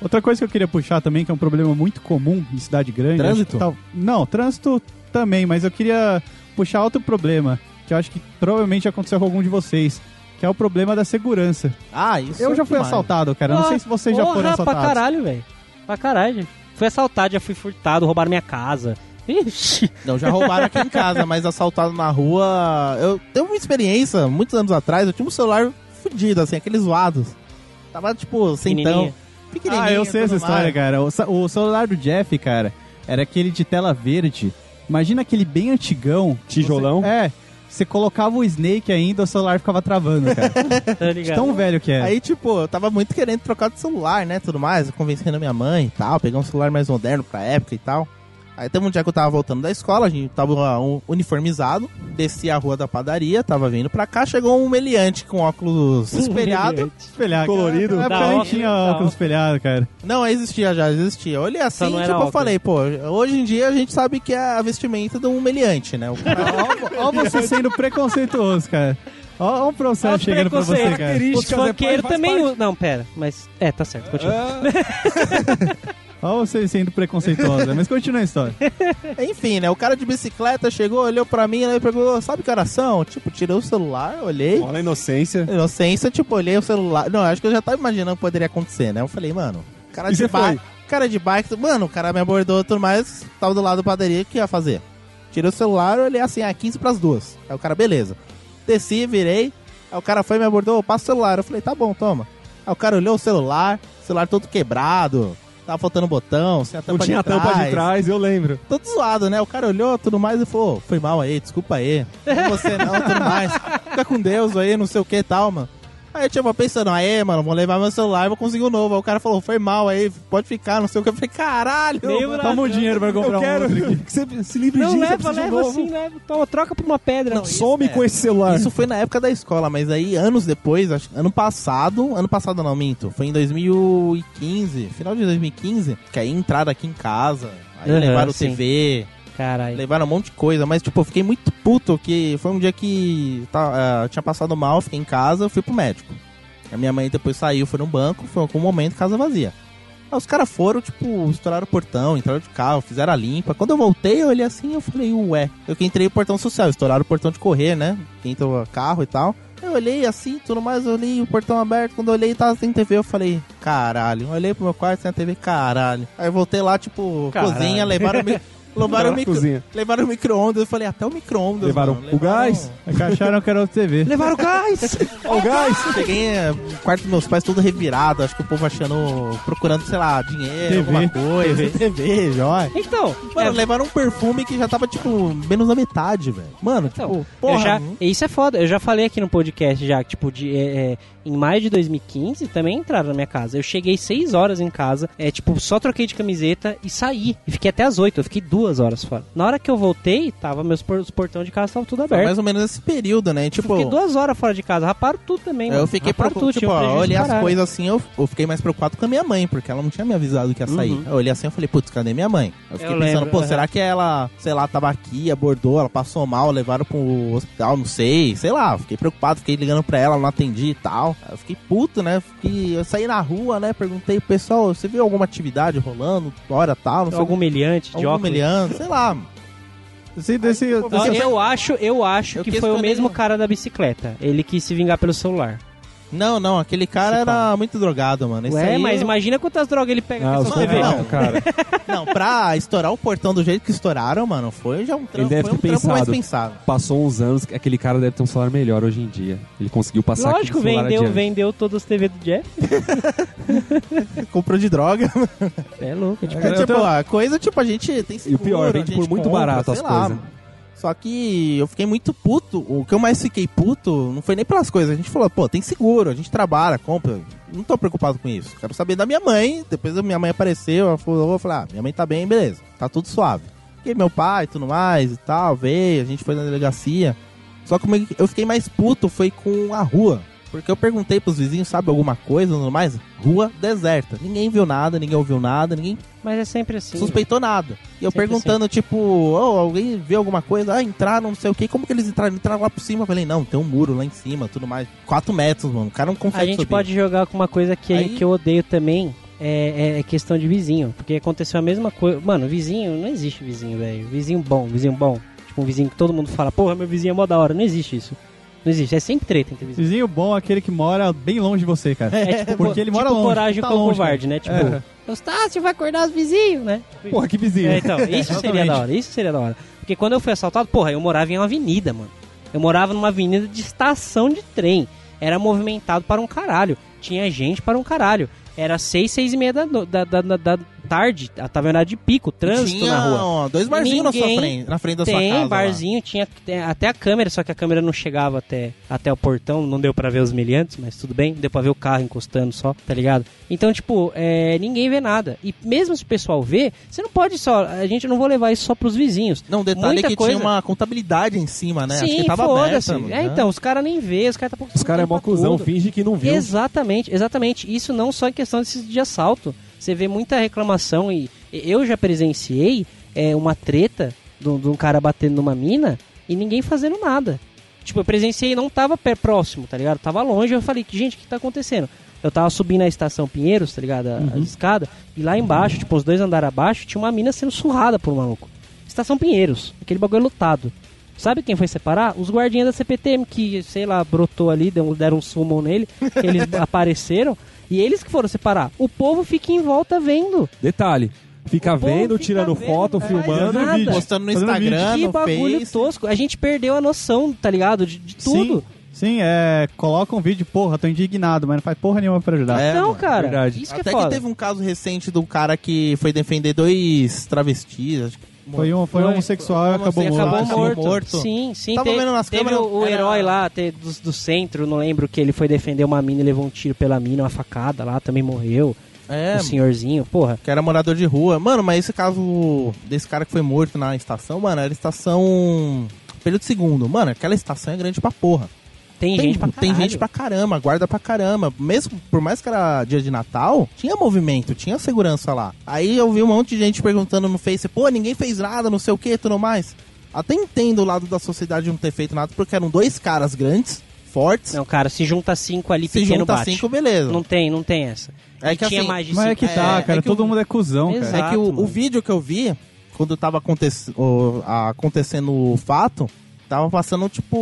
Outra coisa que eu queria puxar também, que é um problema muito comum em cidade grande. Trânsito? tal- Não, trânsito também, mas eu queria puxar outro problema, que eu acho que provavelmente aconteceu com algum de vocês, que é o problema da segurança. Ah, isso eu é já fui demais. assaltado, cara. Eu não sei se vocês já foram porra, assaltados. pra caralho, velho. Pra caralho. Fui assaltado, já fui furtado, roubaram minha casa. Ixi. Não, já roubaram aqui em casa, mas assaltado na rua. Eu tenho uma experiência, muitos anos atrás, eu tinha um celular fudido, assim, aqueles zoados. Tava, tipo, sem Pequenininho. tão. Pequenininho. Ah, eu sei essa história, mais. cara. O, o celular do Jeff, cara, era aquele de tela verde. Imagina aquele bem antigão. Tijolão? Você- é. Você colocava o Snake ainda, o celular ficava travando, cara. Tá ligado? tão velho que é. Aí, tipo, eu tava muito querendo trocar de celular, né? Tudo mais, convencendo a minha mãe e tal, pegar um celular mais moderno pra época e tal. Aí teve um dia que eu tava voltando da escola, a gente tava um, uniformizado, desci a rua da padaria, tava vindo pra cá, chegou um meliante com óculos espelhado. Espelhado. Colorido. Na época Da nem tinha da óculos espelhado, cara. Não, existia já, existia. Eu olhei assim, tipo, eu óculos. falei, pô, hoje em dia a gente sabe que é a vestimenta de um meliante, né? Olha você sendo preconceituoso, cara. Olha o processo Olha chegando pra você, cara. Os funkeiros também. parte. Não, pera. Mas. É, tá certo, continua. Olha você sendo preconceituosa. Mas continua a história. Enfim, né? O cara de bicicleta chegou, olhou pra mim, aí perguntou, sabe que horas são? Tipo, tirei o celular, olhei. Olha a inocência. Inocência, tipo, olhei o celular. Não, acho que eu já tava imaginando o que poderia acontecer, né? Eu falei, mano, cara E de foi? Cara de bike, mano, o cara me abordou e tudo mais, tava do lado da padaria, o que ia fazer? Tirei o celular, eu olhei assim, ah, 15 pras duas. Aí o cara, beleza. Desci, virei, aí o cara foi, me abordou, passa o celular. Eu falei, tá bom, toma. Aí o cara olhou o celular, celular todo quebrado, tava faltando botão, sem a Não tampa tinha a de tampa trás. de trás, eu lembro. Todo zoado, né? O cara olhou tudo mais e falou, foi mal aí, desculpa aí. Não você não, tudo mais. Fica com Deus aí, não sei o que e tal, mano. Aí eu tipo, pensando, aí, mano, vou levar meu celular e vou conseguir um novo. Aí o cara falou, foi mal aí, pode ficar, não sei o que. Eu falei, caralho! Mano. Toma o dinheiro pra comprar Eu um quero outro aqui. que você se livre Não, disso, leva, de um leva novo. assim, leva. Toma, troca por uma pedra. Não, Some Isso, com é. esse celular. Isso foi na época da escola, mas aí anos depois, acho, ano passado, ano passado não, minto, foi em 2015, final de 2015, que aí entraram aqui em casa, aí Aham, levaram sim. TV, Caralho. levaram um monte de coisa, mas tipo, eu fiquei muito puto que foi um dia que tá, eh, tinha passado mal, fiquei em casa, eu fui pro médico. A minha mãe depois saiu, foi no banco, foi com um momento, casa vazia. Aí os caras foram, tipo, estouraram o portão, entraram de carro, fizeram a limpa. Quando eu voltei, eu olhei assim eu falei, ué. Eu que entrei o portão social, estouraram o portão de correr, né? Quem entrou carro e tal. Eu olhei assim, tudo mais, eu olhei o portão aberto. Quando eu olhei, tava sem TV, eu falei, caralho. Eu olhei pro meu quarto sem a TV, caralho. Aí eu voltei lá, tipo, Caralho. cozinha, levaram levaram o, micro cozinha. levaram o micro-ondas. Eu falei, até o micro-ondas. Levaram mano. o gás? Acharam que era outra TV. Levaram o gás! O gás! Cheguei no quarto dos meus pais todo revirado. Acho que o povo achando, procurando, sei lá, dinheiro, TV, alguma coisa. TV. TV, jóia. então, Mano, é, levaram um perfume que já tava, tipo, menos da metade, velho. Mano, tipo, Então, porra. eu já, isso é foda. Eu já falei aqui no podcast já, que, tipo, de, é, é, em maio de 2015 também entraram na minha casa. Eu cheguei 6 horas em casa, é tipo, só troquei de camiseta e saí. E fiquei até as 8, eu fiquei duas horas fora. Na hora que eu voltei, tava meus por, os portão de casa estavam tudo foi aberto. mais ou menos esse período, né? Eu Tipo, fiquei duas horas fora de casa, raparam tudo também, mano. eu fiquei preocupado, tudo, tipo, ó, prejuízo olhei as coisas assim, eu, eu fiquei mais preocupado com a minha mãe, porque ela não tinha me avisado que ia sair. Uhum. Eu olhei assim, eu falei, putz, cadê minha mãe? Eu fiquei Eu pensando, lembro, pô, aham. será que ela, sei lá, tava aqui, abordou, ela passou mal, levaram pro hospital, não sei, sei lá. Fiquei preocupado, fiquei ligando pra ela, não atendi e tal. Eu fiquei puto, né? Fiquei, eu saí na rua, né? Perguntei pro pessoal, você viu alguma atividade rolando, hora tal, não sei Algum humilhante de algum óculos. humilhante, sei lá. Desse, Você- eu acho, eu acho Eu que foi o mesmo cara da bicicleta. Ele quis se vingar pelo celular. Não, não, aquele cara era muito drogado, mano. Esse Ué, aí mas eu- imagina quantas drogas ele pega Ah, com essa TV. não. cara. Não, pra estourar o portão do jeito que estouraram, mano, foi já um trampo, deve foi um ter trampo mais pensado. pensado. Passou uns anos, aquele cara deve ter um celular melhor hoje em dia. Ele conseguiu passar Lógico, aquele celular vendeu, adiante. vendeu todas as TV do Jeff. Comprou de droga. É louco, é tipo... É, tipo, a coisa, tipo, a gente tem seguro, pior, a vende gente por muito compra, barato sei as lá. coisas. Só que eu fiquei muito puto. O que eu mais fiquei puto não foi nem pelas coisas. A gente falou, pô, tem seguro, a gente trabalha, compra. Não tô preocupado com isso. Quero saber da minha mãe. Depois minha mãe apareceu, ela falou, eu falar, ah, minha mãe tá bem, beleza. Tá tudo suave. Fiquei meu pai e tudo mais e tal, veio, a gente foi na delegacia. Só que eu fiquei mais puto foi com a rua. Porque eu perguntei pros vizinhos, sabe alguma coisa, tudo mais? Rua deserta. Ninguém viu nada, ninguém ouviu nada, ninguém Mas é sempre assim. suspeitou nada. E eu Sempre perguntando, tipo, oh, alguém viu alguma coisa? Ah, entraram, não sei o que. Como que eles entraram? Entraram lá por cima. Eu falei, não, tem um muro lá em cima, tudo mais. Quatro metros, mano. O cara não consegue A gente subir. pode jogar com uma coisa que, Aí- que eu odeio também. É, é questão de vizinho. Porque aconteceu a mesma coisa. Mano, vizinho, não existe vizinho, velho. Vizinho bom, vizinho bom. Tipo, um vizinho que todo mundo fala, porra, meu vizinho é mó da hora. Não existe isso. Não existe. É sempre treta entre vizinhos. Vizinho bom é aquele que mora bem longe de você, cara. É tipo, Porque ele mora tipo longe, coragem tá com longe, covarde, né? Tipo, É. Eustácio vai acordar os vizinhos, né? Porra, que vizinho. É, então, isso seria da hora, isso seria da hora. Porque quando eu fui assaltado, porra, eu morava em uma avenida, mano. Eu morava numa avenida de estação de trem. Era movimentado para um caralho. Tinha gente para um caralho. Era seis, seis e meia da, da, da, da- tarde. Tava em horário de pico, trânsito Tinha, na rua. ó, dois barzinhos na, sua frente, na frente da sua Tem casa. lá. barzinho, tinha tem até a câmera, só que a câmera não chegava até, até o portão, não deu pra ver os meliantes, mas tudo bem, deu pra ver o carro encostando só, tá ligado? Então, tipo, é, ninguém vê nada. E mesmo se o pessoal vê, você não pode só. A gente não vou levar isso só pros vizinhos. Não, detalhe Muita é que coisa- tinha uma contabilidade em cima, né? Acho Sim, que tava aberta. É, né? então, os caras nem vê, os caras tá pouco Os caras é mó cuzão, finge que não viu. Exatamente, exatamente. Isso não só em questão de, de assalto. Você vê muita reclamação e eu já presenciei é, uma treta de um cara batendo numa mina e ninguém fazendo nada. Tipo, eu presenciei e não tava pé próximo, tá ligado? Tava longe, eu falei, gente, o que tá acontecendo? Eu tava subindo a estação Pinheiros, tá ligado? A, a escada, e lá embaixo, tipo, os dois andares abaixo, tinha uma mina sendo surrada por um maluco. Estação Pinheiros, aquele bagulho lotado. Sabe quem foi separar? Os guardinhas da CPTM, que, sei lá, brotou ali, deram um summon nele, eles apareceram. E eles que foram separar. O povo fica em volta vendo. Detalhe, fica O vendo, fica tirando vendo, foto, é, filmando. nada. vídeo. Postando no Fazendo Instagram, que no bagulho Face. tosco. A gente perdeu a noção, tá ligado? De, de tudo. Sim, sim, é. Coloca um vídeo, porra, tô indignado, mas não faz porra nenhuma pra ajudar. É, Não, mano, cara. verdade. Isso que Até é que foda. teve um caso recente do cara que foi defender dois travestis. Acho que Foi um, foi um Foi. homossexual e acabou morto. acabou acabou morto. morto. Sim, sim. Tava te- vendo nas teve câmeras, o, o era- herói lá te- do, do centro, não lembro, que ele foi defender uma mina e levou um tiro pela mina, uma facada lá, também morreu. É, o senhorzinho, porra. que era morador de rua. Mano, mas esse caso desse cara que foi morto na estação, mano, era estação período segundo. Mano, aquela estação é grande pra porra. Tem, Tem, gente pra tem caralho. gente pra caramba, guarda pra caramba. Mesmo por mais que era dia de Natal, tinha movimento, tinha segurança lá. Aí eu vi um monte de gente perguntando no Face, pô, ninguém fez nada, não sei o que, tudo mais. Até entendo o lado da sociedade não ter feito nada, porque eram dois caras grandes, fortes. Não, cara, se junta cinco ali, se pequeno junta bate. cinco, beleza. Não tem, não tem essa. É que Tinha assim, mais de Mas é que tá, É, cara, é que todo o- mundo é cuzão, cara. Exato. É que o, o vídeo que eu vi, quando tava aconte o- acontecendo o fato, tava passando, tipo,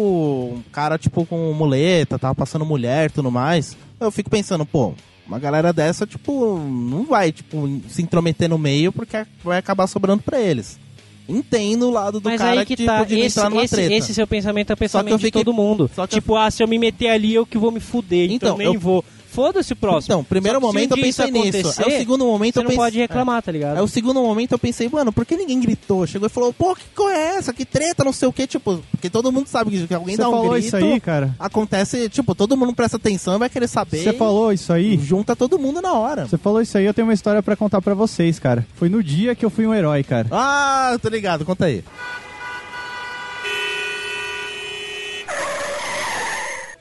um cara, tipo, com muleta, tava passando mulher e tudo mais. Eu fico pensando, pô, uma galera dessa, tipo, não vai, tipo, se intrometer no meio porque vai acabar sobrando pra eles. Entendo o lado do Mas cara aí que tipo, tá, de esse, entrar numa esse, treta. esse seu pensamento é o Só que pensamento eu de fiquei- todo mundo. só que eu- Tipo, ah, se eu me meter ali, eu que vou me fuder, então, Então, nem eu- vou. Foda-se o próximo. Então, primeiro momento um eu pensei nisso. Aí o segundo momento Você eu não pensei... pode reclamar, tá ligado? Aí o segundo momento eu pensei, mano, por que ninguém gritou? Chegou e falou, pô, que coisa é essa? Que treta, não sei o que, tipo, porque todo mundo sabe que que alguém Você dá um falou grito, isso aí, cara? acontece, tipo, todo mundo presta atenção, vai querer saber. Você falou isso e aí? junta todo mundo na hora. Você falou isso aí, eu tenho uma história pra contar pra vocês, cara. Foi no dia que eu fui um herói, cara. Ah, tô ligado, conta aí.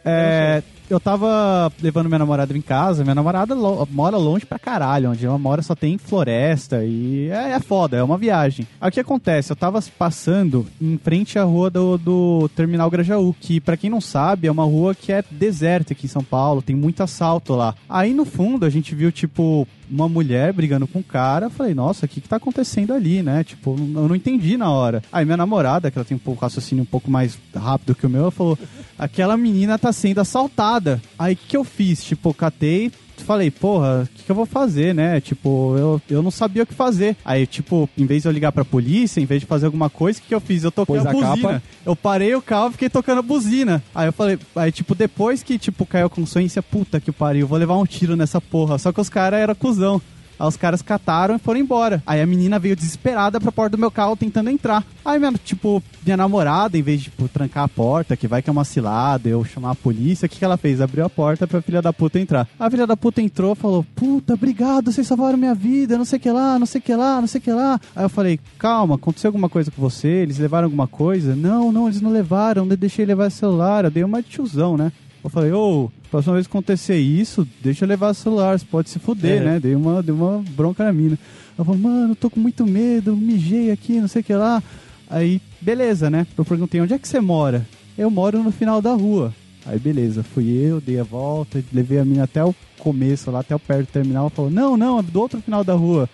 É, eu tava levando minha namorada em casa, minha namorada lo- mora longe pra caralho, onde ela mora só tem floresta e é, é foda, é uma viagem. Aí o que acontece? Eu tava passando em frente à rua do, do Terminal Grajaú, que pra quem não sabe é uma rua que é deserta aqui em São Paulo, tem muito assalto lá. Aí no fundo a gente viu, tipo, uma mulher brigando com um cara, eu falei, nossa, o que que tá acontecendo ali, né? Tipo, eu não entendi na hora. Aí minha namorada, que ela tem um pouco raciocínio um pouco mais rápido que o meu, ela falou, aquela menina tá sendo assaltada. Aí o que que eu fiz? Tipo, catei, falei, porra, o que, que eu vou fazer, né? Tipo, eu, eu não sabia o que fazer. Aí, tipo, em vez de eu ligar pra polícia, em vez de fazer alguma coisa, o que, que eu fiz? Eu toquei Pôs a a buzina. capa. Eu parei o carro e fiquei tocando a buzina. Aí eu falei, aí, tipo, depois que, tipo, caiu a consciência, puta que pariu, vou levar um tiro nessa porra. Só que os caras eram cuzão. Aí os caras cataram e foram embora. Aí a menina veio desesperada pra porta do meu carro tentando entrar. Aí, minha, tipo, minha namorada, em vez de tipo, trancar a porta, que vai que é uma cilada, eu chamar a polícia, o que, que ela fez? Abriu a porta pra filha da puta entrar. A filha da puta entrou falou: Puta, obrigado, vocês salvaram minha vida, não sei o que lá, não sei o que lá, não sei o que lá. Aí eu falei: Calma, aconteceu alguma coisa com você? Eles levaram alguma coisa? Não, não, eles não levaram, eu deixei levar o celular. Eu dei uma de tiozão, né? Eu falei, ô, próxima vez que acontecer isso, deixa eu levar o celular, você pode se fuder, É. né? Dei uma, dei uma bronca na mina. Eu falei, mano, tô com muito medo, mijei aqui, não sei o que lá. Aí, beleza, né? Eu perguntei, onde é que você mora? Eu moro no final da rua. Aí, beleza, fui eu, dei a volta, levei a mina até o começo, lá até o perto do terminal. Falou, não, não, é do outro final da rua.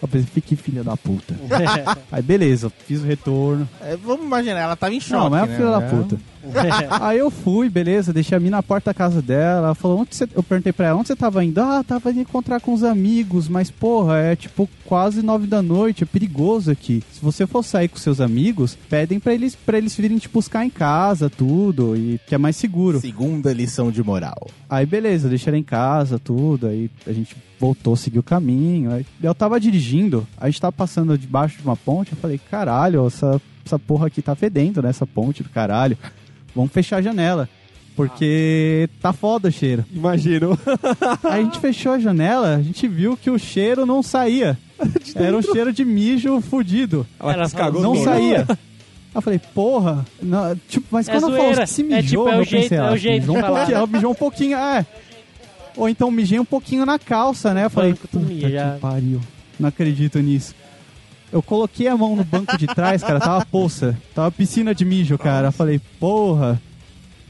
Eu pensei, fique filha da puta. Aí, beleza, fiz o retorno. É, vamos imaginar, ela tava em choque, Não, mas é né? filha da puta. Aí eu fui, beleza, deixei a mina na porta da casa dela. Ela falou, onde você... eu perguntei pra ela, onde você tava indo? Ah, tava indo encontrar com os amigos, mas porra, é tipo quase nove da noite, é perigoso aqui. Se você for sair com seus amigos, pedem pra eles, pra eles virem te buscar em casa, tudo, e que é mais seguro. Segunda lição de moral. Aí beleza, deixei ela em casa, tudo, aí a gente voltou, seguiu o caminho. Aí eu tava dirigindo, a gente tava passando debaixo de uma ponte, eu falei, caralho, essa, essa porra aqui tá fedendo, né? Essa ponte do caralho. Vamos fechar a janela. Porque tá foda o cheiro. Imagino. Aí a gente fechou a janela, a gente viu que o cheiro não saía. Era um cheiro de mijo fudido. Ela, Ela cagou Não saía. Aí eu falei, porra, não, tipo, mas É quando eu zoeira. falo que se É mijou, tipo, é o eu jeito- pensei, é o ah, jeito mijou um falar. pouquinho, ela mijou um pouquinho, é. Ou então mijei um pouquinho na calça, né? Eu falei, tu puta mija. que pariu, não acredito nisso. Eu coloquei a mão no banco de trás, cara, tava poça, tava piscina de mijo, cara. Eu falei, porra,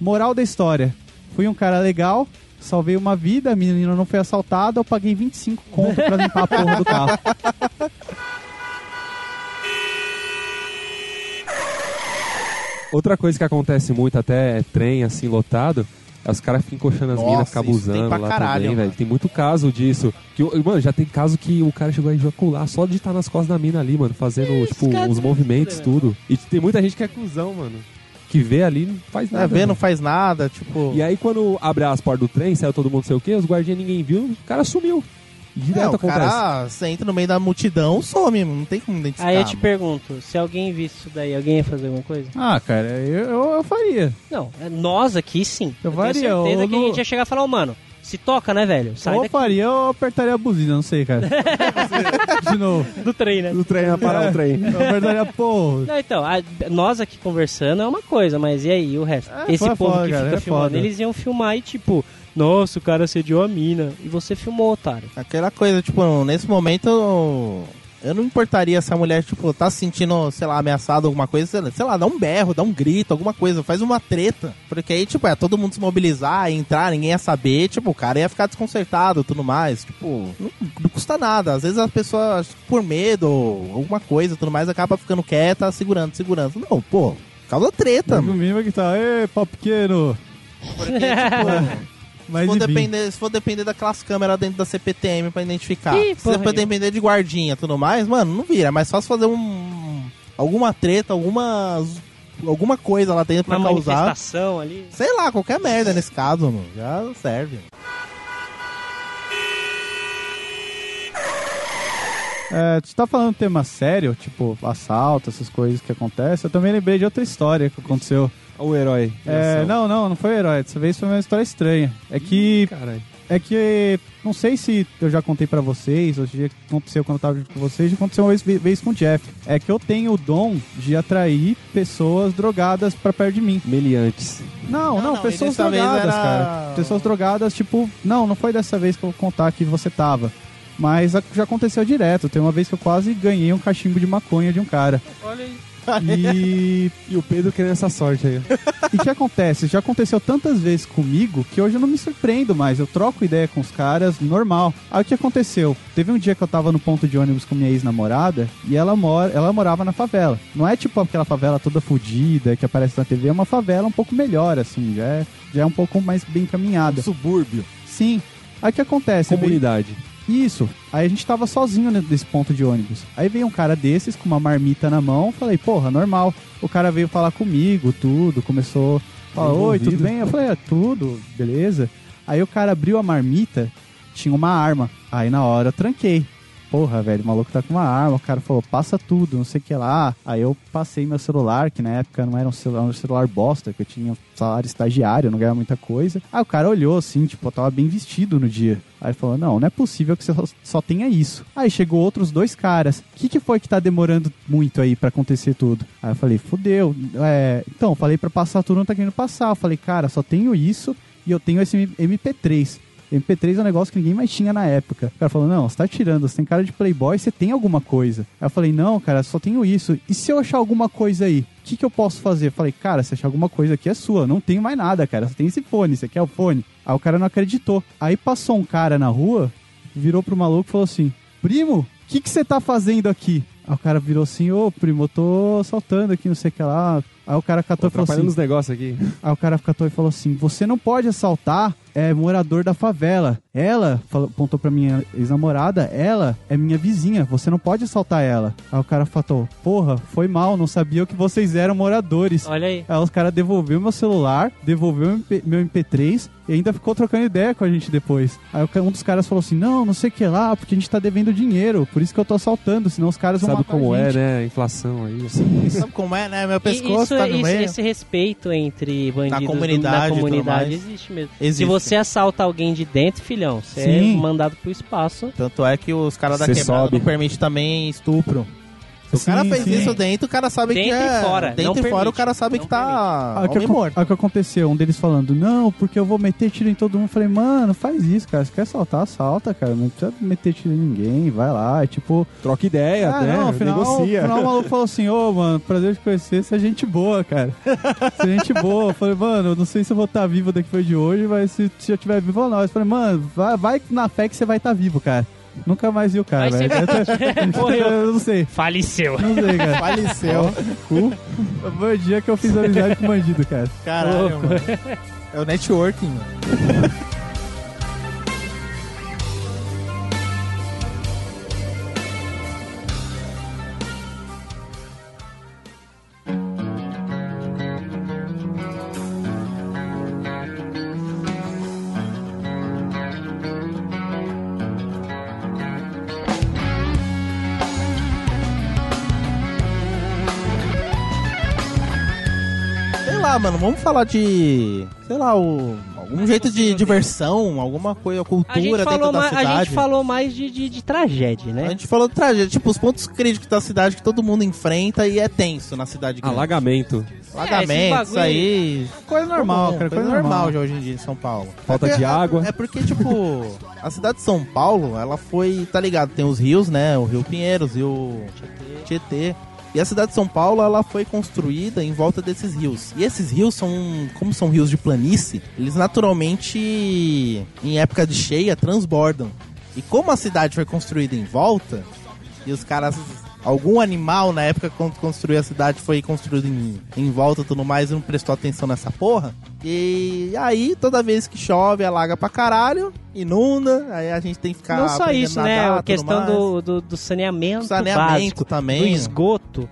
moral da história, fui um cara legal, salvei uma vida, a menina não foi assaltada, eu paguei 25 conto pra limpar a porra do carro. Outra coisa que acontece muito, até trem assim lotado, os caras ficam encoxando as minas, ficam isso abusando pra lá caralho, também, velho. Tem muito caso disso. Que, o- mano, já tem caso que o cara chegou a ejacular só de estar nas costas da mina ali, mano, fazendo, tipo, caras os são movimentos, foda, tudo. E tem muita gente que é cuzão, mano. Que vê ali e não faz nada. É, vê, não mano. faz nada, tipo. E aí, quando abre as portas do trem, saiu todo mundo sei o quê, os guardinhas ninguém viu, o cara sumiu. É, Direto o acontece. cara, você entra no meio da multidão, some, não tem como identificar. Aí eu te mano. pergunto, se alguém visse isso daí, alguém ia fazer alguma coisa? Ah, cara, eu, eu, eu faria. Não, é nós aqui sim. Eu tenho faria, certeza eu que a gente ia chegar e falar, ô mano, se toca, né, velho? Sai ou daqui faria ou apertaria a buzina, não sei, cara. De novo. do trem, né? Do trem a parar o trem. Eu apertaria, pô. Não, então, a- nós aqui conversando é uma coisa, mas e aí o resto? É, Esse povo foda, que cara, fica é filmando, foda. eles iam filmar e tipo, nossa, o cara assediou a mina. E você filmou, otário. Aquela coisa, tipo, nesse momento eu, eu não importaria se a mulher, tipo, tá se sentindo, sei lá, ameaçada alguma coisa, sei lá, dá um berro, dá um grito, alguma coisa, faz uma treta. Porque aí, tipo, é todo mundo se mobilizar, entrar, ninguém ia saber, tipo, o cara ia ficar desconcertado tudo mais. Tipo, não, não custa nada. Às vezes as pessoas, por medo, ou alguma coisa, tudo mais, acaba ficando quieta, segurando, segurando. Não, pô, causa treta, O mano. mínimo é que tá, ê, pau pequeno. Porque, tipo, Mas se, for depender, se for depender daquelas câmeras dentro da CPTM pra identificar, Ih, se porra, for depender de guardinha e tudo mais, mano, não vira. É mais fácil fazer um. alguma treta, alguma. alguma coisa lá dentro Uma pra causar. manifestação ali. Sei lá, qualquer merda nesse caso, mano. Já serve. É, tu tá falando tema sério, tipo assalto, essas coisas que acontecem. Eu também lembrei de outra história que aconteceu. O herói. É, não, não, não foi herói. Dessa vez foi uma história estranha. É que Caralho. É que não sei se eu já contei pra vocês, ou se já aconteceu quando eu tava junto com vocês, já aconteceu uma vez, vez com o Jeff. É que eu tenho o dom de atrair pessoas drogadas pra perto de mim. Meliantes. Não, Não, não, não, pessoas drogadas, era- cara. Pessoas drogadas, tipo, não, não foi dessa vez que eu vou contar que você tava. Mas já aconteceu direto. Tem uma vez que eu quase ganhei um cachimbo de maconha de um cara. Olha aí. E E o Pedro querendo essa sorte aí. E o que acontece? Já aconteceu tantas vezes comigo que hoje eu não me surpreendo mais. Eu troco ideia com os caras normal. Aí o que aconteceu? Teve um dia que eu tava no ponto de ônibus com minha ex-namorada e ela, mora, ela morava na favela. Não é tipo aquela favela toda fodida que aparece na TV, é uma favela um pouco melhor, assim, já é, já é um pouco mais bem caminhada. Subúrbio. Sim. Aí o que acontece? Comunidade. Isso. Aí a gente tava sozinho ne- nesse ponto de ônibus. Aí veio um cara desses com uma marmita na mão. Falei, porra, normal. O cara veio falar comigo, tudo. Começou a falar, oi, tudo bem? Eu falei, é, tudo, beleza. Aí o cara abriu a marmita, tinha uma arma. Aí na hora eu tranquei. Porra, velho, o maluco tá com uma arma. O cara falou, passa tudo, não sei o que lá. Aí eu passei meu celular, que na época não era um celular, um celular bosta, que eu tinha salário estagiário, não ganhava muita coisa. Aí o cara olhou assim, tipo, eu tava bem vestido no dia. Aí falou, não, não é possível que você só, tenha isso. Aí chegou outros dois caras. O que, que foi que tá demorando muito aí pra acontecer tudo? Aí eu falei, fudeu. É, então, falei pra passar tudo, não tá querendo passar. Eu falei, cara, só tenho isso e eu tenho esse MP3. MP3 é um negócio que ninguém mais tinha na época. O cara falou, não, você tá tirando, você tem cara de playboy, você tem alguma coisa. Aí eu falei, não, cara, só tenho isso. E se eu achar alguma coisa aí? O que, que eu posso fazer? Eu falei, cara, se achar alguma coisa aqui é sua. Não tenho mais nada, cara. Só tem esse fone. Você quer o fone? Aí o cara não acreditou. Aí passou um cara na rua, virou pro maluco e falou assim: Primo, o que, que você tá fazendo aqui? Aí o cara virou assim: Ô, primo, eu tô assaltando aqui, não sei o que lá. Aí o cara catou e falou assim: os negócios aqui. Aí o cara catou e falou assim: Você não pode assaltar é morador da favela. Ela, apontou pra minha ex-namorada, ela é minha vizinha, você não pode assaltar ela. Aí o cara falou: Porra, foi mal, não sabia que vocês eram moradores. Olha aí. Aí os caras devolveu meu celular, devolveu meu MP meu MP3 e ainda ficou trocando ideia com a gente depois. Aí um dos caras falou assim: Não, não sei o que lá, porque a gente tá devendo dinheiro, por isso que eu tô assaltando, senão os caras vão Sabe matar como a é, né? A inflação aí. Sabe como é, né? Meu pescoço isso, tá no isso- meio. esse respeito entre bandidos do- comunidade na e comunidade existe mesmo. Existe. Se você assalta alguém de dentro, filhão, você é mandado pro espaço. Tanto é que os caras da Cê quebrada sobe. não permitem também estupro. Se o Sim, cara fez sim. isso dentro, o cara sabe Dentro que é... e fora, Dentro não e fora, permite, o cara sabe não que tá o que, morto. aí o que aconteceu? Um deles falando, não, porque eu vou meter tiro em todo mundo. Eu falei, mano, faz isso, cara. Se quer assaltar, assalta, cara. Não precisa meter tiro em ninguém, vai lá. É tipo. Troca ideia, ah, né? não, afinal, Negocia. afinal o maluco falou assim, ô, mano, prazer te conhecer, você é gente boa, cara. Você é gente boa. Eu falei, mano, eu não sei se eu vou estar vivo daqui foi de hoje, mas se, se eu tiver vivo, ou não. Eu falei, mano, vai, vai na fé que você vai estar vivo, cara. Nunca mais vi o cara, Vai velho. Morreu. Eu não sei. Faleceu. Não sei, cara. Faleceu. Foi o dia que eu fiz amizade com o bandido, cara. Caralho, Louco. mano. É o networking, mano. mano, vamos falar de. Sei lá, o. Algum jeito de diversão, alguma coisa, A cultura dentro da mais, a cidade. gente falou mais de, de, de tragédia, A né? gente falou de tragédia, tipo, os pontos críticos da cidade que todo mundo enfrenta e é tenso na cidade grande. Alagamento. Alagamento, É, isso aí. Coisa normal, cara, coisa coisa normal normal. já hoje em dia em São Paulo. Falta É porque- de água. É porque, tipo, a cidade de São Paulo, ela foi, tá ligado, tem os rios, né? O Rio Pinheiros e o Tietê. E a cidade de São Paulo, ela foi construída em volta desses rios. E esses rios são, como são rios de planície, eles naturalmente, em época de cheia, transbordam. E como a cidade foi construída em volta, e os caras. Algum animal na época quando construiu a cidade foi construído em, em volta e tudo mais e não prestou atenção nessa porra. E aí, toda vez que chove, alaga pra caralho, inunda, aí a gente tem que ficar. Não só isso, a né? nadar, A tudo questão do, do, do saneamento, saneamento básico, também. do esgoto.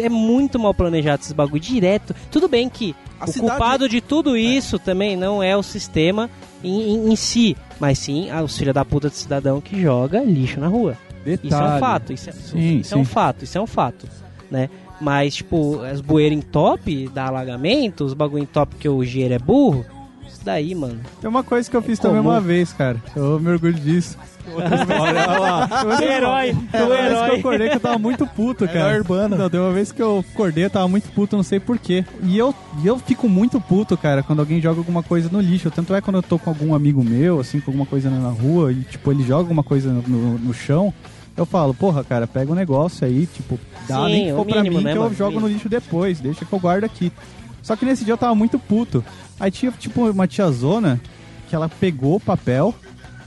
É muito mal planejado esses bagulho direto. Tudo bem que A o cidade- culpado de tudo isso também não é o sistema em, em- em si, mas sim os filha da puta de cidadão que joga lixo na rua. Detalhe. Isso é um fato, isso é, Sim, isso é um sim. fato, isso é um fato, né? Mas, tipo, as bueiras em top, dá alagamento, os bagulho em top que o giro é burro, daí, mano. Tem uma coisa que eu fiz comum. também uma vez, cara. Eu me orgulho disso. Olha lá. O herói, Tem o vez que eu herói. acordei que eu tava muito puto, cara. urbano. Não, tem uma vez que eu acordei, eu tava muito puto, não sei porquê. E eu, e eu fico muito puto, cara, quando alguém joga alguma coisa no lixo. Tanto é quando eu tô com algum amigo meu, assim, com alguma coisa na rua, e tipo, ele joga alguma coisa no, no, no chão. Eu falo, porra, cara, pega um negócio aí, tipo, dá Sim, nem que o for pra mínimo, mim né, que eu mano? jogo no lixo depois, deixa que eu guardo aqui. Só que nesse dia eu tava muito puto. Aí tinha, tipo, uma tiazona que ela pegou o papel,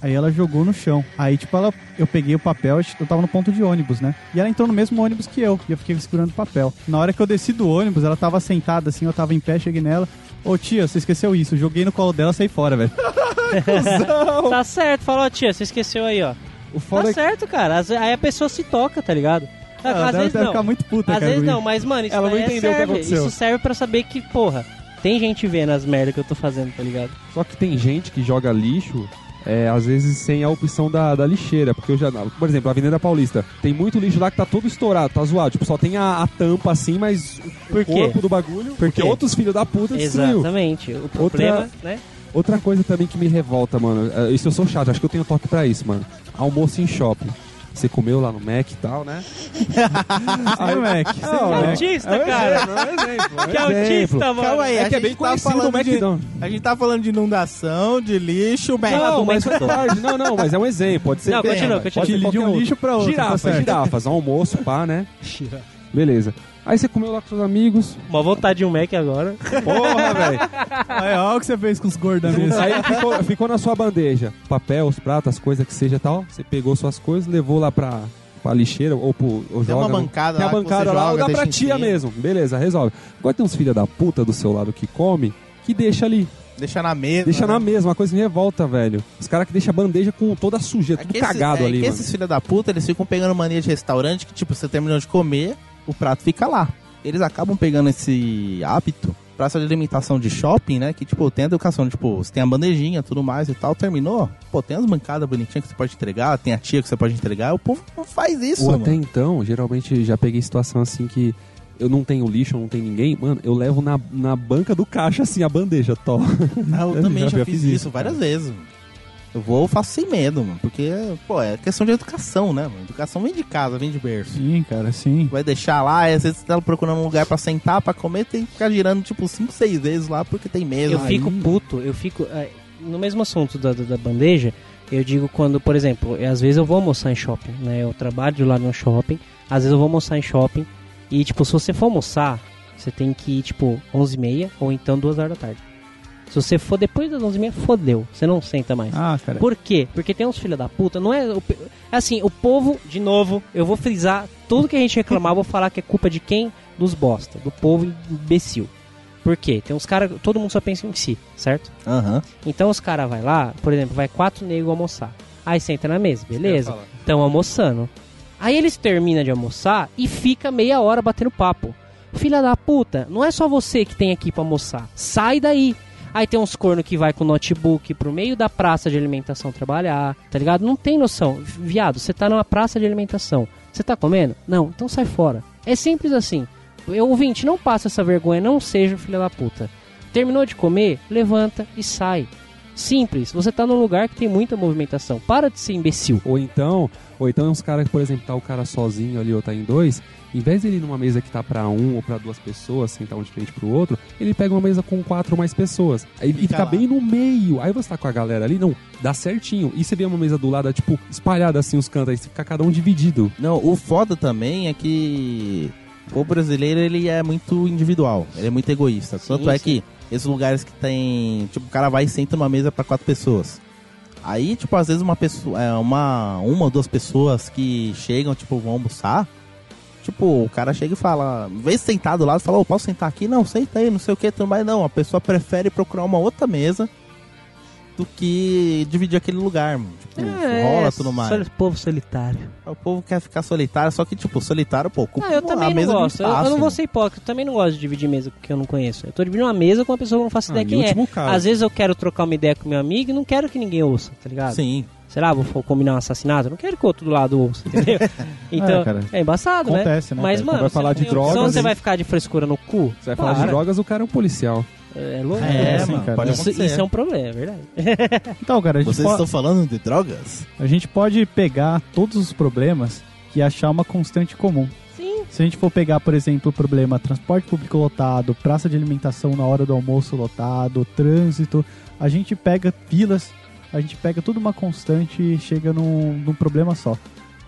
aí ela jogou no chão. Aí, tipo, ela, eu peguei o papel, eu tava no ponto de ônibus, né? E ela entrou no mesmo ônibus que eu, e eu fiquei segurando o papel. Na hora que eu desci do ônibus, ela tava sentada assim, eu tava em pé, cheguei nela. Ô tia, você esqueceu isso. Joguei no colo dela e saí fora, velho. Tá certo, falou, tia, você esqueceu aí, ó. O foda Tá é que certo, cara. Aí a pessoa se toca, tá ligado? Ela Às vezes não. ficar muito puta, Às cara. vezes não, isso. mas, mano, isso Ela não é entendeu o que serve. aconteceu. Isso serve pra saber que, porra, tem gente vendo as merdas que eu tô fazendo, tá ligado? Só que tem gente que joga lixo, é, às vezes sem a opção da, da lixeira. Porque eu já. Por exemplo, a Avenida Paulista. Tem muito lixo lá que tá todo estourado, tá zoado. Tipo, só tem a, a tampa assim, mas o Por quê? corpo do bagulho. porque quê? outros filhos da puta destruiu. Exatamente. O problema, né? Outra coisa também que me revolta, mano. é, Isso eu sou chato, acho que eu tenho toque pra isso, mano. Almoço em shopping. Você comeu lá no Mac e tal, né? Aí, Mac, você Não, é Mac. autista, cara. É exemplo. é Que autista, mano. Calma aí, É a que é gente bem tá conhecido falando do McDonald's. De, a gente tá falando de inundação, de lixo, Mac. Não, mas parte. Não, não, mas é um exemplo. Pode ser. Não, bem, continua, pode continua. ser De um outro. lixo pra outro, tá Girafas, certo. girafas. Almoço, pá, né? Beleza. Aí você comeu lá com seus amigos. Uma vontade de um Mac agora. Porra, velho. Olha o que você fez com os gordos mesa. Aí ficou, ficou na sua bandeja. Papel, os pratos, as coisas que seja tal. Você pegou suas coisas, levou lá pra, pra lixeira ou, pro, ou Tem joga. uma bancada Tem a lá que bancada você lá, ou joga, dá pra em tia mesmo. Beleza, resolve. Agora tem uns filha da puta do seu lado que come, que deixa ali. Deixa na mesa. Deixa né? na mesma, uma coisa me revolta, velho. Os caras que deixam a bandeja com toda a sujeira, É tudo que esses- cagado é ali, que mano. esses filha da puta, eles ficam pegando mania de restaurante que, tipo, você terminou de comer, o prato fica lá. Eles acabam pegando esse hábito praça de alimentação de shopping, né? Que, tipo, tem a educação, tipo, você tem a bandejinha, tudo mais e tal, terminou. Pô, tem as bancadas bonitinhas que você pode entregar, tem a tia que você pode entregar. O povo não faz isso, Ou mano. até então, geralmente já peguei situação assim que eu não tenho lixo, não tenho ninguém, mano, eu levo na, na banca do caixa assim a bandeja. Não, eu Eu também já- já, fiz fiz isso, várias vezes. mano. Eu vou, eu faço sem medo, mano. Porque, pô, é questão de educação, né, mano? Educação vem de casa, vem de berço. Sim, cara, sim. Vai deixar lá, e às vezes você tá procurando um lugar pra sentar, pra comer, tem que ficar girando, tipo, 5, 6 vezes lá, porque tem mesa. Eu fico puto, eu fico. é, No mesmo assunto da, da, da bandeja, eu digo quando, por exemplo, às vezes eu vou almoçar em shopping, né? Eu trabalho lá no shopping, às vezes eu vou almoçar em shopping, e tipo, se você for almoçar, você tem que ir, tipo, 11h30 ou então 2 horas da tarde. Se você for depois das 11h30, fodeu, você não senta mais. Ah, cara. Por quê? Porque tem uns filha da puta, não é. o pe- Assim, o povo, de novo, eu vou frisar tudo que a gente reclamar, eu vou falar que é culpa de quem? Dos bosta, do povo imbecil. Por quê? Tem uns caras, todo mundo só pensa em si, certo? Aham. Então os caras vai lá, por exemplo, vai quatro negros almoçar. Aí senta na mesa, beleza? Estão almoçando. Aí eles terminam de almoçar e fica meia hora batendo papo. Filha da puta, não é só você que tem aqui pra almoçar. Sai daí. Aí tem uns corno que vai com notebook pro meio da praça de alimentação trabalhar, tá ligado? Não tem noção. Viado, você tá numa praça de alimentação. Você tá comendo? Não, então sai fora. É simples assim. Eu, ouvinte, não passa essa vergonha, não seja filha da puta. Terminou de comer, levanta e sai. Simples. Você tá num lugar que tem muita movimentação. Para de ser imbecil. Ou então, ou então é uns caras que, por exemplo, tá o cara sozinho ali ou tá em dois, em vez dele ir numa mesa que tá pra um ou pra duas pessoas, sentar um de frente pro outro, ele pega uma mesa com quatro ou mais pessoas. Aí e fica lá. bem no meio. Aí você tá com a galera ali, não, dá certinho. E você vê uma mesa do lado, tipo, espalhada assim os cantos, aí fica cada um dividido. Não, o foda também é que o brasileiro ele é muito individual, ele é muito egoísta. Sim, Tanto é sim. que esses lugares que tem, tipo, o cara vai e senta numa mesa pra quatro pessoas. Aí, tipo, às vezes uma pessoa, é, uma, uma ou duas pessoas que chegam, tipo, vão almoçar. Tipo, o cara chega e fala, em vez de sentar do lado, fala, ô, posso sentar aqui? Não, senta aí, não sei o que, mais. Não, a pessoa prefere procurar uma outra mesa do que dividir aquele lugar, mano. Tipo, rola tudo mais. sol- povo solitário. O povo quer ficar solitário, só que, tipo, solitário, pô, ocupa Ah, eu a também não mesa gosto. Eu, eu espaço, não vou ser hipócrita. Eu também não gosto de dividir mesa com quem eu não conheço. Eu tô dividindo uma mesa com uma pessoa que eu não faço Ah, ideia em quem é. caso. Às vezes eu quero trocar uma ideia com meu amigo e não quero que ninguém ouça, tá ligado? Sim. Sei lá, vou combinar um assassinato, eu não quero que o outro do lado ouça, entendeu? Então, É, cara. é, embaçado, Acontece, né, Mas, cara? mano, vai você falar de tem opção, drogas você e- vai ficar de frescura no cu? Você vai falar de Para. drogas, o cara é um policial. É louco. É, assim, mano, cara. pode Isso, isso é um problema, é verdade. Então, cara, a gente, Vocês po- estão falando de drogas? a gente pode pegar todos os problemas e achar uma constante comum. Sim. Se a gente for pegar, por exemplo, o problema transporte público lotado, praça de alimentação na hora do almoço lotado, trânsito, a gente pega filas, a gente pega tudo uma constante e chega num, num problema só.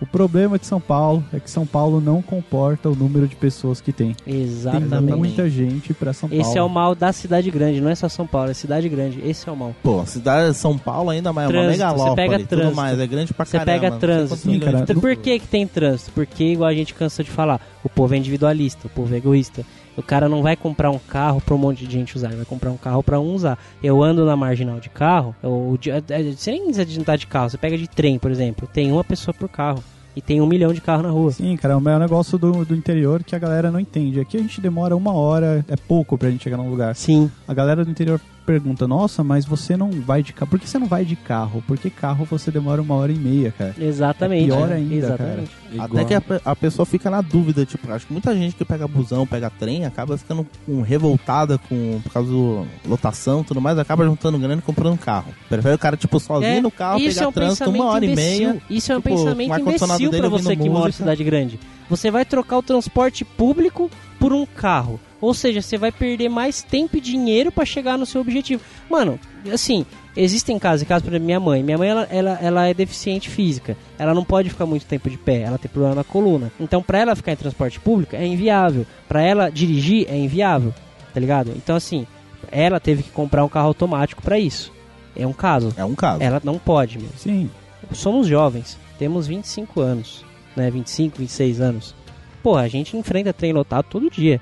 O problema de São Paulo é que São Paulo não comporta o número de pessoas que tem. Tem Exatamente. muita gente pra São Paulo. Esse é o mal da cidade grande, não é só São Paulo, é cidade grande. Esse é o mal. Pô, a cidade de São Paulo ainda mais é uma Trânsito, megalópole você pega tudo trânsito. mais. É grande pra Você caramba. pega não sei trânsito. de cara. Então, por que, que tem trânsito? Porque, igual a gente cansa de falar, o povo é individualista, o povo é egoísta. O cara não vai comprar um carro pra um monte de gente usar, ele vai comprar um carro pra um usar. Eu ando na marginal de carro, eu, de- é- você nem precisa de andar de carro, você pega de trem, por exemplo, tem uma pessoa por carro. E tem um milhão de carros na rua. Sim, cara, é um negócio do, do interior que a galera não entende. Aqui a gente demora uma hora, é pouco pra gente chegar num lugar. Sim. A galera do interior pergunta, nossa, mas você não vai de carro. Por que você não vai de carro? Porque carro você demora uma hora e meia, cara. Exatamente. É pior né? ainda, Exatamente. Até que a, a pessoa fica na dúvida, tipo, acho que muita gente que pega busão, pega trem, acaba ficando com- revoltada com, por causa do lotação e tudo mais, acaba juntando grana e comprando um carro. Prefere o cara, tipo, sozinho É, no carro, pegar é um trânsito uma hora imbecil. e meia. Isso é um tipo, pensamento imbecil pra você que mora em cidade grande. Você vai trocar o transporte público por um carro. Ou seja, você vai perder mais tempo e dinheiro pra chegar no seu objetivo. Mano, assim, existem casos, casos, por exemplo, minha mãe. Minha mãe, ela, ela, ela é deficiente física. Ela não pode ficar muito tempo de pé. Ela tem problema na coluna. Então, pra ela ficar em transporte público, é inviável. Pra ela dirigir, é inviável. Tá ligado? Então, assim, ela teve que comprar um carro automático pra isso. É um caso. É um caso. Ela não pode, meu Sim, somos jovens, temos 25 anos, né? 25, 26 anos. Porra, a gente enfrenta trem lotado todo dia.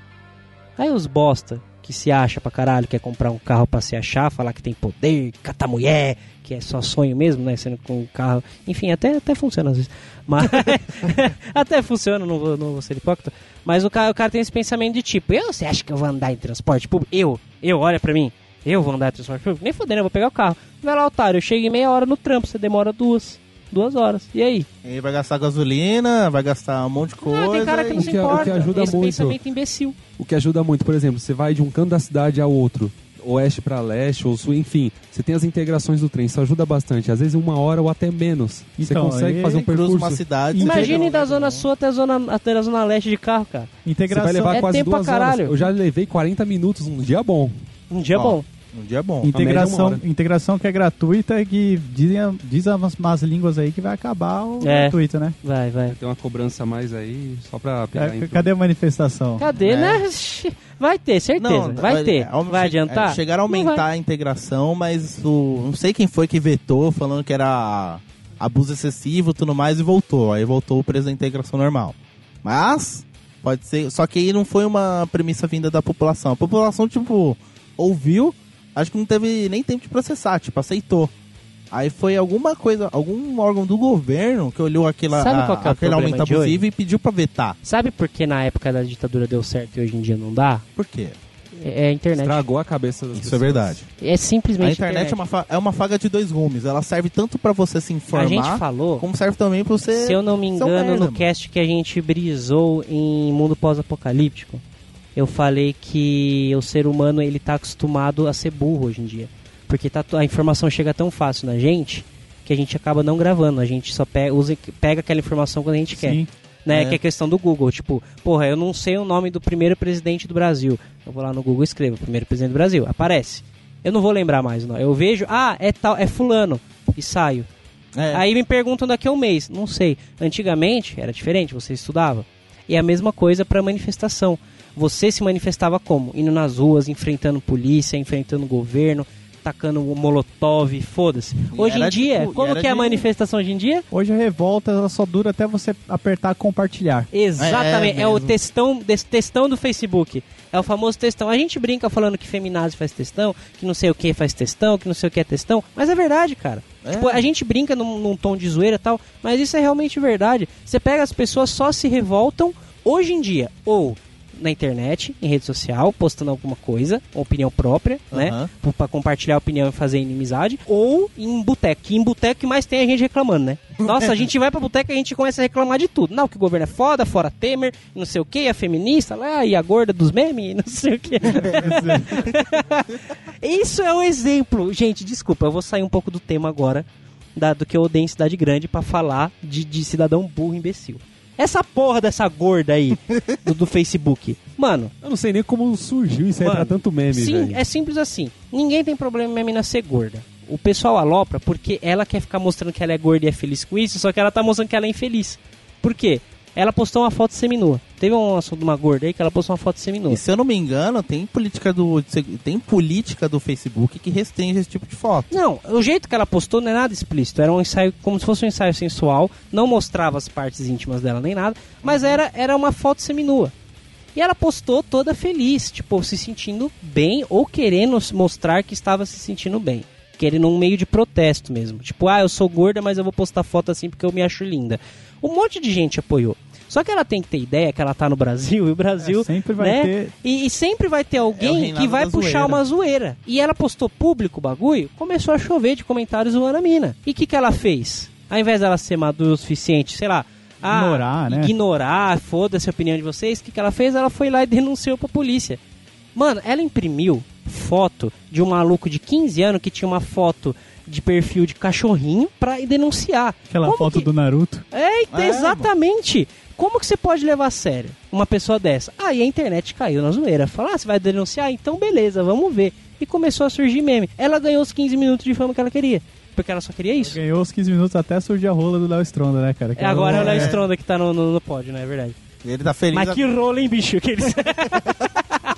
Aí os bosta que se acha pra caralho, quer comprar um carro pra se achar, falar que tem poder, catar mulher, que é só sonho mesmo, né? Sendo com um carro. Enfim, até, até funciona às vezes. Mas. até funciona, não vou, não vou ser hipócrita. Mas o cara, o cara tem esse pensamento de tipo, eu, você acha que eu vou andar em transporte público? Eu, eu, olha pra mim. Eu vou andar em transporte público? Nem fodendo, eu vou pegar o carro. Vai lá, otário, eu chego em meia hora no trampo, você demora duas. Duas horas. E aí? E vai gastar gasolina, vai gastar um monte de coisa. Ah, tem cara que não e- se O que- o importa. que ajuda Esse muito. pensamento imbecil. O que ajuda muito, por exemplo, você vai de um canto da cidade ao outro, oeste pra leste, ou sul, enfim, você tem as integrações do trem, isso ajuda bastante. Às vezes uma hora ou até menos. Então, você consegue fazer um percurso. uma cidade. você Imagine da zona sul até a zona, até a zona leste de carro, cara. Você integração. vai levar É quase tempo pra duas caralho. horas. Eu já levei 40 minutos um dia bom. Um dia Ó. bom. Um dia bom. é Integração, integração que é gratuita e que dizem, diz as más línguas aí que vai acabar o É. gratuito, né? Vai, vai. Tem uma cobrança a mais aí, só pra pegar É, Cadê a manifestação? Cadê, É. né? Vai ter, certeza. vai ter. é, é, vai adiantar? é, chegaram a Não aumentar vai. a integração, mas o, não sei quem foi que vetou, falando que era abuso excessivo e tudo mais, e voltou. Aí voltou o preço da integração normal. Mas Pode ser. Só que aí não foi uma premissa vinda da população. A população, tipo, ouviu, acho que não teve nem tempo de processar, tipo, aceitou. Aí foi alguma coisa, algum órgão do governo que olhou aquela, Sabe a- qual que é aquele aumento abusivo e pediu pra vetar. Sabe por que na época da ditadura deu certo e hoje em dia não dá? Por quê? É, é a internet. Estragou a cabeça das Isso é pessoas. verdade. É simplesmente A internet é uma, fa- é uma faga de dois gumes. Ela serve tanto pra você se A informar, gente falou, como serve também pra você... se eu não me engano, merda, no mano. cast que a gente brisou em Mundo Pós-Apocalíptico, eu falei que o ser humano ele tá acostumado a ser burro hoje em dia. Porque tá, a informação chega tão fácil na gente que a gente acaba não gravando. A gente só pega, usa, pega aquela informação quando a gente quer. Sim. né? É. Que é a questão do Google. Tipo, porra, eu não sei o nome do primeiro presidente do Brasil. Eu vou lá no Google e escrevo, primeiro presidente do Brasil. Aparece. Eu não vou lembrar mais o nome. Eu vejo, ah, é tal, é fulano. E saio. É. Aí me perguntam daqui a um mês. Não sei. Antigamente era diferente, você estudava. E é a mesma coisa para manifestação. Você se manifestava como? Indo nas ruas, enfrentando polícia, enfrentando governo, tacando o molotov, foda-se. Hoje em dia, tipo- como que é a de- manifestação hoje em dia? Hoje a revolta ela só dura até você apertar compartilhar. Exatamente, É, é, o mesmo. textão, desse textão do Facebook. É o famoso textão. A gente brinca falando que feminazi faz textão, que não sei o que faz textão, que não sei o que é textão, mas é verdade, cara. É. Tipo, a gente brinca num, num tom de zoeira e tal, mas isso é realmente verdade. Você pega as pessoas só se revoltam hoje em dia, ou na internet, em rede social, postando alguma coisa, opinião própria, né? Pra compartilhar a opinião e fazer inimizade, ou em boteco. Que em boteco que mais tem a gente reclamando, né? Nossa, a gente vai pra boteco e a gente começa a reclamar de tudo. Não, que o governo é foda, fora Temer, não sei o que, a feminista lá, e a gorda dos memes, não sei o que. Isso é um exemplo. Gente, desculpa, eu vou sair um pouco do tema agora, da- do que eu odeio em cidade grande, pra falar de, de cidadão burro imbecil. Essa porra dessa gorda aí, do, do Facebook. Mano, Eu não sei nem como surgiu isso aí Mano, pra tanto meme, Sim, é simples assim. Ninguém tem problema em mina ser gorda. O pessoal alopra porque ela quer ficar mostrando que ela é gorda e é feliz com isso, só que ela tá mostrando que ela é infeliz. Por quê? Ela postou uma foto seminua. Teve um assunto de uma gorda aí que ela postou uma foto seminua. E se eu não me engano, tem política do tem política do Facebook que restringe esse tipo de foto. Não, o jeito que ela postou não é nada explícito. Era um ensaio, como se fosse um ensaio sensual. Não mostrava as partes íntimas dela nem nada. Mas era, era uma foto seminua. E ela postou toda feliz, tipo, se sentindo bem ou querendo mostrar que estava se sentindo bem. Querendo um meio de protesto mesmo. Tipo, ah, eu sou gorda, mas eu vou postar foto assim porque eu me acho linda. Um monte de gente apoiou. Só que ela tem que ter ideia que ela tá no Brasil e o Brasil. É, sempre vai né? ter- E, e sempre vai ter É alguém reinado que vai puxar zoeira. uma zoeira. E ela postou público o bagulho, começou a chover de comentários zoando a mina. E o que, que ela fez? Ao invés dela ser madura o suficiente, sei lá. ah, Ignorar, né? Ignorar, foda-se a opinião de vocês. O que, que ela fez? Ela foi lá e denunciou pra polícia. Mano, ela imprimiu foto de um maluco de 15 anos que tinha uma foto de perfil de cachorrinho pra denunciar. Aquela Como foto que- do Naruto. é, É, exatamente. Como que você pode levar a sério uma pessoa dessa? Aí a internet caiu na zoeira. Fala, ah, você vai denunciar? Então beleza, vamos ver. E começou a surgir meme. Ela ganhou os 15 minutos de fama que ela queria. Porque ela só queria isso. Ganhou os 15 minutos até surgir a rola do Léo Stronda, né, cara? Que É, agora é o Léo É. Stronda que tá no, no, no pódio, não é verdade? Ele tá feliz. Mas que rolo, hein, bicho? Que eles...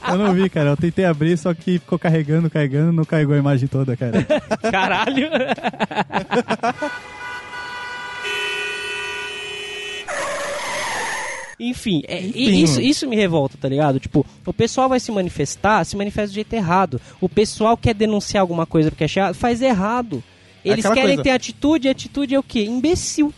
Eu não vi, cara. Eu tentei abrir, só que ficou carregando, carregando, não carregou a imagem toda, cara. Caralho. Enfim, é- Enfim, isso, isso me revolta, tá ligado? Tipo, o pessoal vai se manifestar, se manifesta do jeito errado. O pessoal quer denunciar alguma coisa porque acha faz errado. Eles Aquela querem coisa. ter atitude, e atitude é o quê? Imbecil.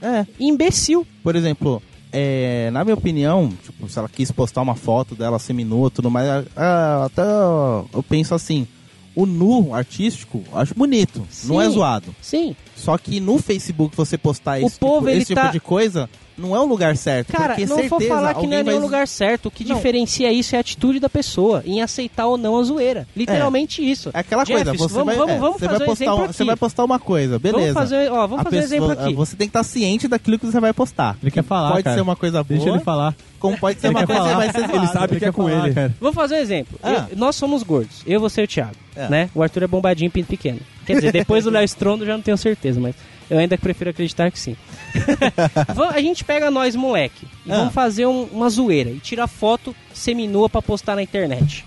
É, Imbecil. por exemplo, é, na minha opinião, tipo, se ela quis postar uma foto dela seminu e tudo mais, ah, até eu penso assim, o nu artístico, eu acho bonito, não é Sim. zoado. Sim. Só que no Facebook você postar O esse, povo, tipo, ele esse tipo tá- de coisa, não é o lugar certo. Cara, porque não vou certeza falar que não é vai- lugar certo. O que Não. diferencia isso é a atitude da pessoa em aceitar ou não a zoeira. Literalmente isso. É aquela coisa, você vamos, vai, vamos, é, vamos você fazer vai um postar você vai postar uma coisa, beleza? Vamos fazer, ó, vamos A fazer um exemplo aqui. Você tem que estar ciente daquilo que você vai postar. Ele quer falar, Pode cara. ser uma coisa boa, Deixa ele falar. como pode ser Ele uma quer coisa falar. vai ser Ele zoada. sabe que é com ele. cara. Vou fazer um exemplo. Ah. Eu- nós somos gordos. Eu, você e o Thiago. É. Né? O Arthur é bombadinho, pinto pequeno. Quer dizer, depois do Léo Strondo eu já não tenho certeza, mas eu ainda prefiro acreditar que sim. A gente pega nós, moleque, e Ah. vamos fazer um- uma zoeira e tirar foto seminua pra postar na internet.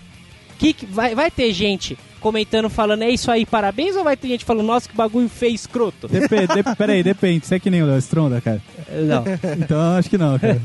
Que, que- vai, vai ter gente comentando, falando, é isso aí, parabéns, ou vai ter gente falando, nossa, que bagulho feio, escroto? Depe, de, peraí, depende. Você é que nem o Léo Stronda, cara? Não. Então acho que não, cara.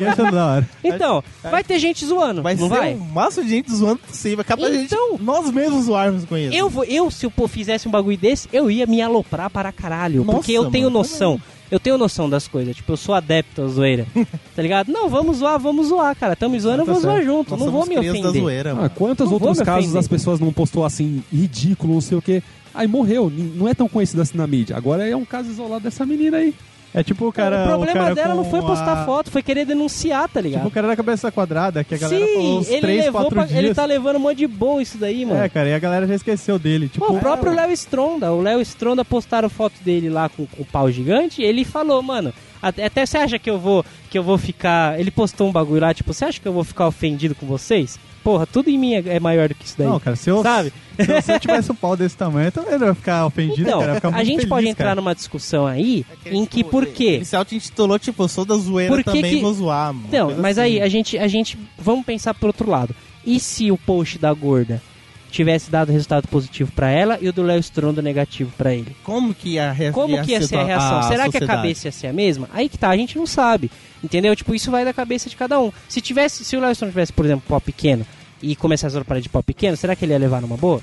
Eu achando da hora. Então, vai ter gente zoando, Vai não vai? um máximo de gente zoando possível. Capaz de Então- gente, nós mesmos zoarmos com isso. Eu, vou, eu, se eu pô, fizesse um bagulho desse, eu ia me aloprar para caralho. Nossa, porque eu tenho mano, noção. Eu tenho noção das coisas. Tipo, eu sou adepto à zoeira. tá ligado? Não, vamos zoar, vamos zoar, cara. Tamo me zoando, eu Tá vou zoar certo. junto. Nós não vou me crias da ofender. zoeira, Ah, quantos Não outros casos ofender. as pessoas não postou assim, ridículo, não sei o quê. Aí morreu, não é tão conhecido assim na mídia. Agora é um caso isolado dessa menina aí. É tipo o cara. o problema cara dela não foi postar a- foto, foi querer denunciar, tá ligado? Tipo o cara da cabeça quadrada, que a galera falou Sim, uns ele 3, levou 4 pra, dias. Ele tá levando um monte de boa isso daí, mano. É, cara, e a galera já esqueceu dele. Tipo, Pô, o próprio Léo Stronda, o Léo Stronda postaram foto dele lá com, com o pau gigante e ele falou, mano, até, você acha que eu vou que eu vou ficar. Ele postou um bagulho lá, tipo, você acha que eu vou ficar ofendido com vocês? Porra, tudo em mim é, é maior do que isso daí. Não, cara, se eu, Sabe? se eu tivesse um pau desse tamanho, eu também não ia ficar ofendido, Então, cara. Eu ficar a gente feliz, pode entrar cara. numa discussão aí em que tipo, por quê? Ele se auto-intitulou, tipo, eu sou da zoeira Por que também, que- vou zoar, mano. Não, mas assim. aí a gente, a gente. Vamos pensar por outro lado. E se o post da gorda tivesse dado resultado positivo pra ela e o do Léo Stronda negativo pra ele? Como que ia, re Como que ia ser a reação? Será que a sociedade? cabeça ia ser a mesma? Aí que tá, a gente não sabe. Entendeu? Tipo, isso vai da cabeça de cada um. Se tivesse, se o Léo Stronda tivesse, por exemplo, pau pequeno e começasse a parar de pau pequeno, será que ele ia levar numa boa?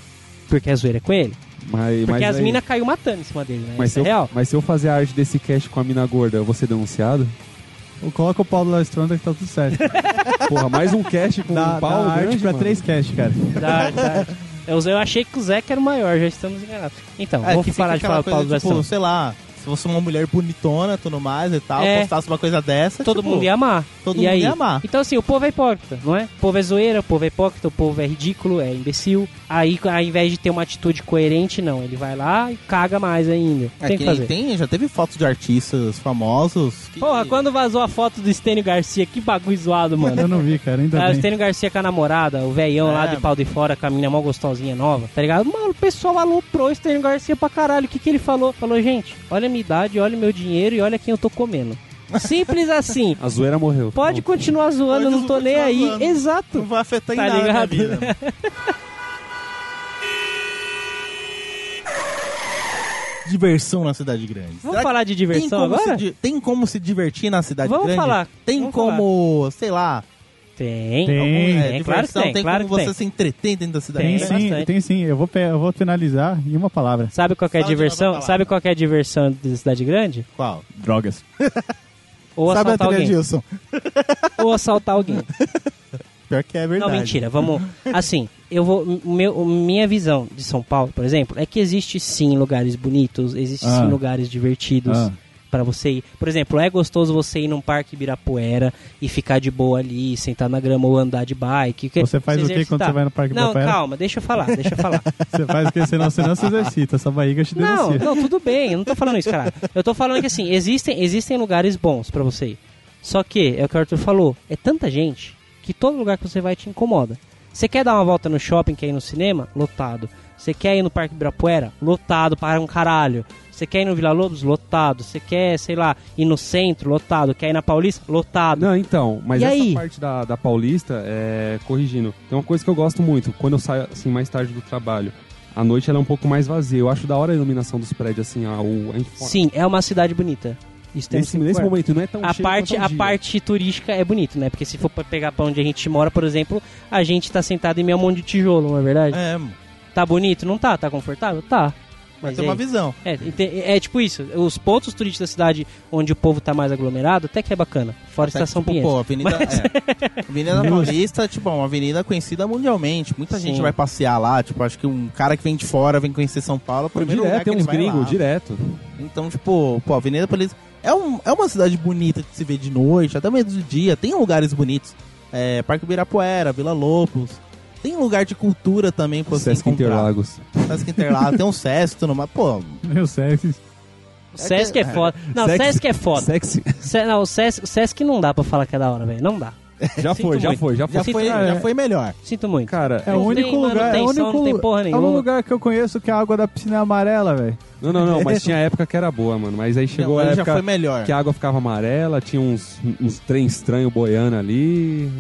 Porque a zoeira é com ele? Mas, Porque mas as aí- minas caiu matando em cima dele, né? Mas Isso se, é eu, real. mas se eu fazer a arte desse cast com a mina gorda, eu vou ser denunciado? Coloca o pau do Léo Stronda que tá tudo certo. Porra, mais um cast com Dá, um pau dá arte grande, pra mano. três cast, cara. Dá- dá- Eu, eu achei que o Zeca era o maior, já estamos enganados. Então, É, vou parar de falar do Paulo coisa, tipo, Gastão. sei lá, se fosse uma mulher bonitona, tudo mais e tal, É. postasse uma coisa dessa, Todo tipo, mundo ia amar. todo e mundo aí? ia amar. Então, assim, o povo é hipócrita, não é? O povo é zoeira, o povo é hipócrita, o povo é ridículo, é imbecil. Aí, ao invés de ter uma atitude coerente, não. Ele vai lá e caga mais ainda. É, tem que fazer. tem, já teve fotos de artistas famosos. Que... Porra, quando vazou a foto do Stênio Garcia, que bagulho zoado, mano. Eu não vi, cara, ainda Ah, o bem. Stênio Garcia com a namorada, o velhão lá É. de pau de fora, com a mina mó gostosinha nova, tá ligado? Mano, o pessoal aloprou o Stênio Garcia pra caralho. O que que ele falou? Falou, gente, olha a minha idade, olha o meu dinheiro e olha quem eu tô comendo. Simples assim. A zoeira morreu. Pode continuar zoando, eu não tô Pode nem aí. zoando. Exato. Não vai afetar em Tá nada ligado? minha vida. Diversão na cidade grande. Vamos Será falar de tem diversão como agora? Di- tem como se divertir na cidade Vamos grande? falar, Tem vamos como, sei lá, Tem. Tem. algum, Tem, é, claro que tem, tem claro como que você tem. se entreter dentro da cidade Tem, Tem grande? sim, tem sim. Eu vou, eu vou finalizar em uma palavra. Sabe qual que é a diversão? Sabe qual que é a diversão da cidade grande? Qual? Drogas. Ou Sabe a assaltar alguém. Gilson? Ou assaltar alguém. Pior que é verdade. Não, mentira. Vamos. Assim, eu vou. Meu, minha visão de São Paulo, por exemplo, é que existe sim lugares bonitos, existe Ah. sim lugares divertidos. Ah. Pra você ir. Por exemplo, é gostoso você ir num parque Ibirapuera e ficar de boa ali, sentar na grama ou andar de bike. que- Você faz o que quando você vai no Parque Não, Ibirapuera? calma, deixa eu falar, deixa eu falar. Você faz o que? Senão você não se exercita. Essa barriga te Não, denuncia. não, tudo bem, eu não tô falando isso, cara. Eu tô falando que assim, existem, existem lugares bons pra você ir. Só que, é o que o Arthur falou, é tanta gente que todo lugar que você vai te incomoda. Você quer dar uma volta no shopping, quer ir no cinema? Lotado. Você quer ir no Parque Ibirapuera? Lotado para um caralho. Você quer ir no Vila Lobos? Lotado. Você quer, sei lá, ir no centro? Lotado. Quer ir na Paulista? Lotado. Não, então, mas E essa aí? parte da, da Paulista, é, corrigindo, tem uma coisa que eu gosto muito, quando eu saio assim mais tarde do trabalho. A noite ela é um pouco mais vazia. Eu acho da hora a iluminação dos prédios, assim, a, o, a info- Sim, é uma cidade bonita. Isso Nesse, nesse momento não é tão a cheio parte, a dia. parte turística é bonito, né? Porque se for pra pegar pra onde a gente mora, por exemplo, a gente tá sentado em meio a um monte de tijolo, não é verdade? É, mano. Tá bonito? Não tá? Tá confortável? Tá. Mas Mas tem e uma visão. É, ente- é tipo isso. Os pontos turísticos da cidade onde o povo tá mais aglomerado, até que é bacana. Fora a Até que, Estação tipo, Pinheiros. Pô, Avenida, é. Avenida Paulista, tipo, é uma avenida conhecida mundialmente. Muita Sim. gente vai passear lá. Tipo, acho que um cara que vem de fora, vem conhecer São Paulo, é o Pô, primeiro lugar direto, que tem uns gringos, direto. Então, tipo, pô, a Avenida Paulista é, um, é uma cidade bonita de se ver de noite, até mesmo de dia. Tem lugares bonitos. É, Parque Ibirapuera, Vila Lobos. Tem lugar de cultura também pra você Sesc encontrar. Interlagos. Sesc Interlagos. tem um Sesc, tudo mais. Pô, Meu. O Sesc é foda. Não, o Sexy- Sesc é foda. Sexy. Se- não, o Sesc, Sesc não dá pra falar que é da hora, velho. Não dá. Já foi, já foi, já foi. já foi, já é. foi melhor. Sinto muito. Cara, É o Não único tem lugar. É o único, não tem porra é o nenhuma. único lugar que eu conheço que a água da piscina é amarela, velho. não, não, não, mas tinha época que era boa, mano. Mas aí chegou Não, a já época foi melhor. que a água ficava amarela, tinha uns, uns trem estranhos boiando ali.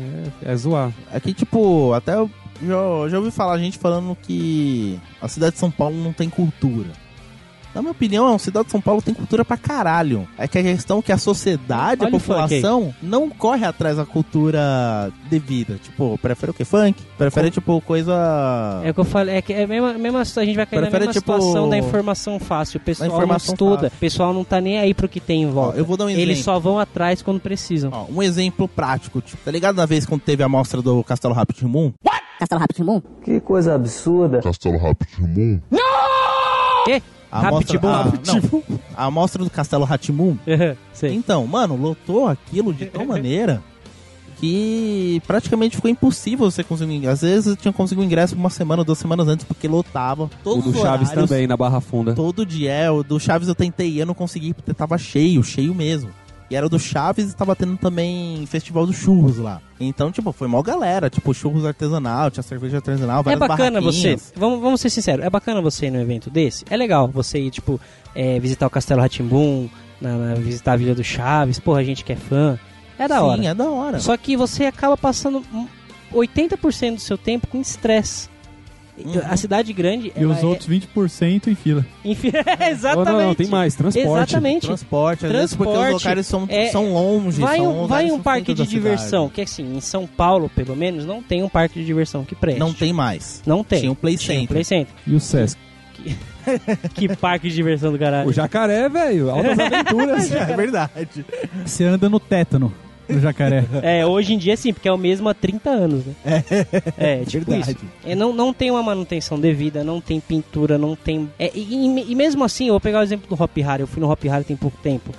É, é zoar. Aqui, tipo, até eu- já, já ouvi falar gente falando que a cidade de São Paulo não tem cultura. Na minha opinião, a cidade de São Paulo tem cultura pra caralho. É que a questão é que a sociedade, Olha a população, não corre atrás da cultura devida. Tipo, prefere o quê? Funk? Prefere, tipo, coisa... É o que eu falei, é que é a mesma, mesma, a gente vai cair Prefere, na mesma tipo, situação da informação fácil. O pessoal não informação estuda, fácil. o pessoal não tá nem aí pro que tem em Ó, volta. eu vou dar um exemplo. Eles só vão atrás quando precisam. Ó, um exemplo prático. Tipo, tá ligado na vez quando teve a mostra do Castelo Rapid Moon? Castelo Moon? Que coisa absurda. Castelo Rapid Moon. Quê? A Rapid mostra, Moon? a, não, a mostra do Castelo Ratimum. Sei. Então, mano, lotou aquilo de tal maneira que praticamente ficou impossível você conseguir. Às vezes eu tinha conseguido ingresso uma semana, duas semanas antes, porque lotava. O Todos do os Chaves horários, também, na Barra Funda. Todo dia. É, o do Chaves eu tentei ir, eu não consegui porque tava cheio, cheio mesmo. E era do Chaves e tava tendo também festival dos churros lá. Então, tipo, foi mó galera. Tipo, churros artesanal, tinha cerveja artesanal, É várias bacana você, vamos, vamos ser sinceros, é bacana você ir num evento desse? É legal você ir, tipo, é, visitar o Castelo Ratimbum, visitar a Vila do Chaves, porra, a gente que é fã. É da hora. Sim, é da hora. Só que você acaba passando hum, 80% do seu tempo com estresse. Uhum. A cidade grande. E os é- outros 20% em fila. Enfim, Não, exatamente. não, não, tem mais, transporte. Exatamente. Transporte, às vezes porque os Transporte, locais são, é, são longe. Vai são um, vai um parque de cidade. diversão, que assim, em São Paulo, pelo menos, não tem um parque de diversão que preste. Não tem mais. Não tem. Tinha um Play Tinha um Center. Play Center. E o Sesc? que parque de diversão do caralho. O jacaré, velho. Altas aventuras. É verdade. Você anda no tétano do jacaré. É, hoje em dia sim, porque é o mesmo há 30 anos, né? É, tipo Verdade. isso. É, não, não tem uma manutenção devida, não tem pintura, não tem... É, e, e- mesmo assim, eu vou pegar o exemplo do Hop Harry, eu fui no Hop Harry tem pouco tempo.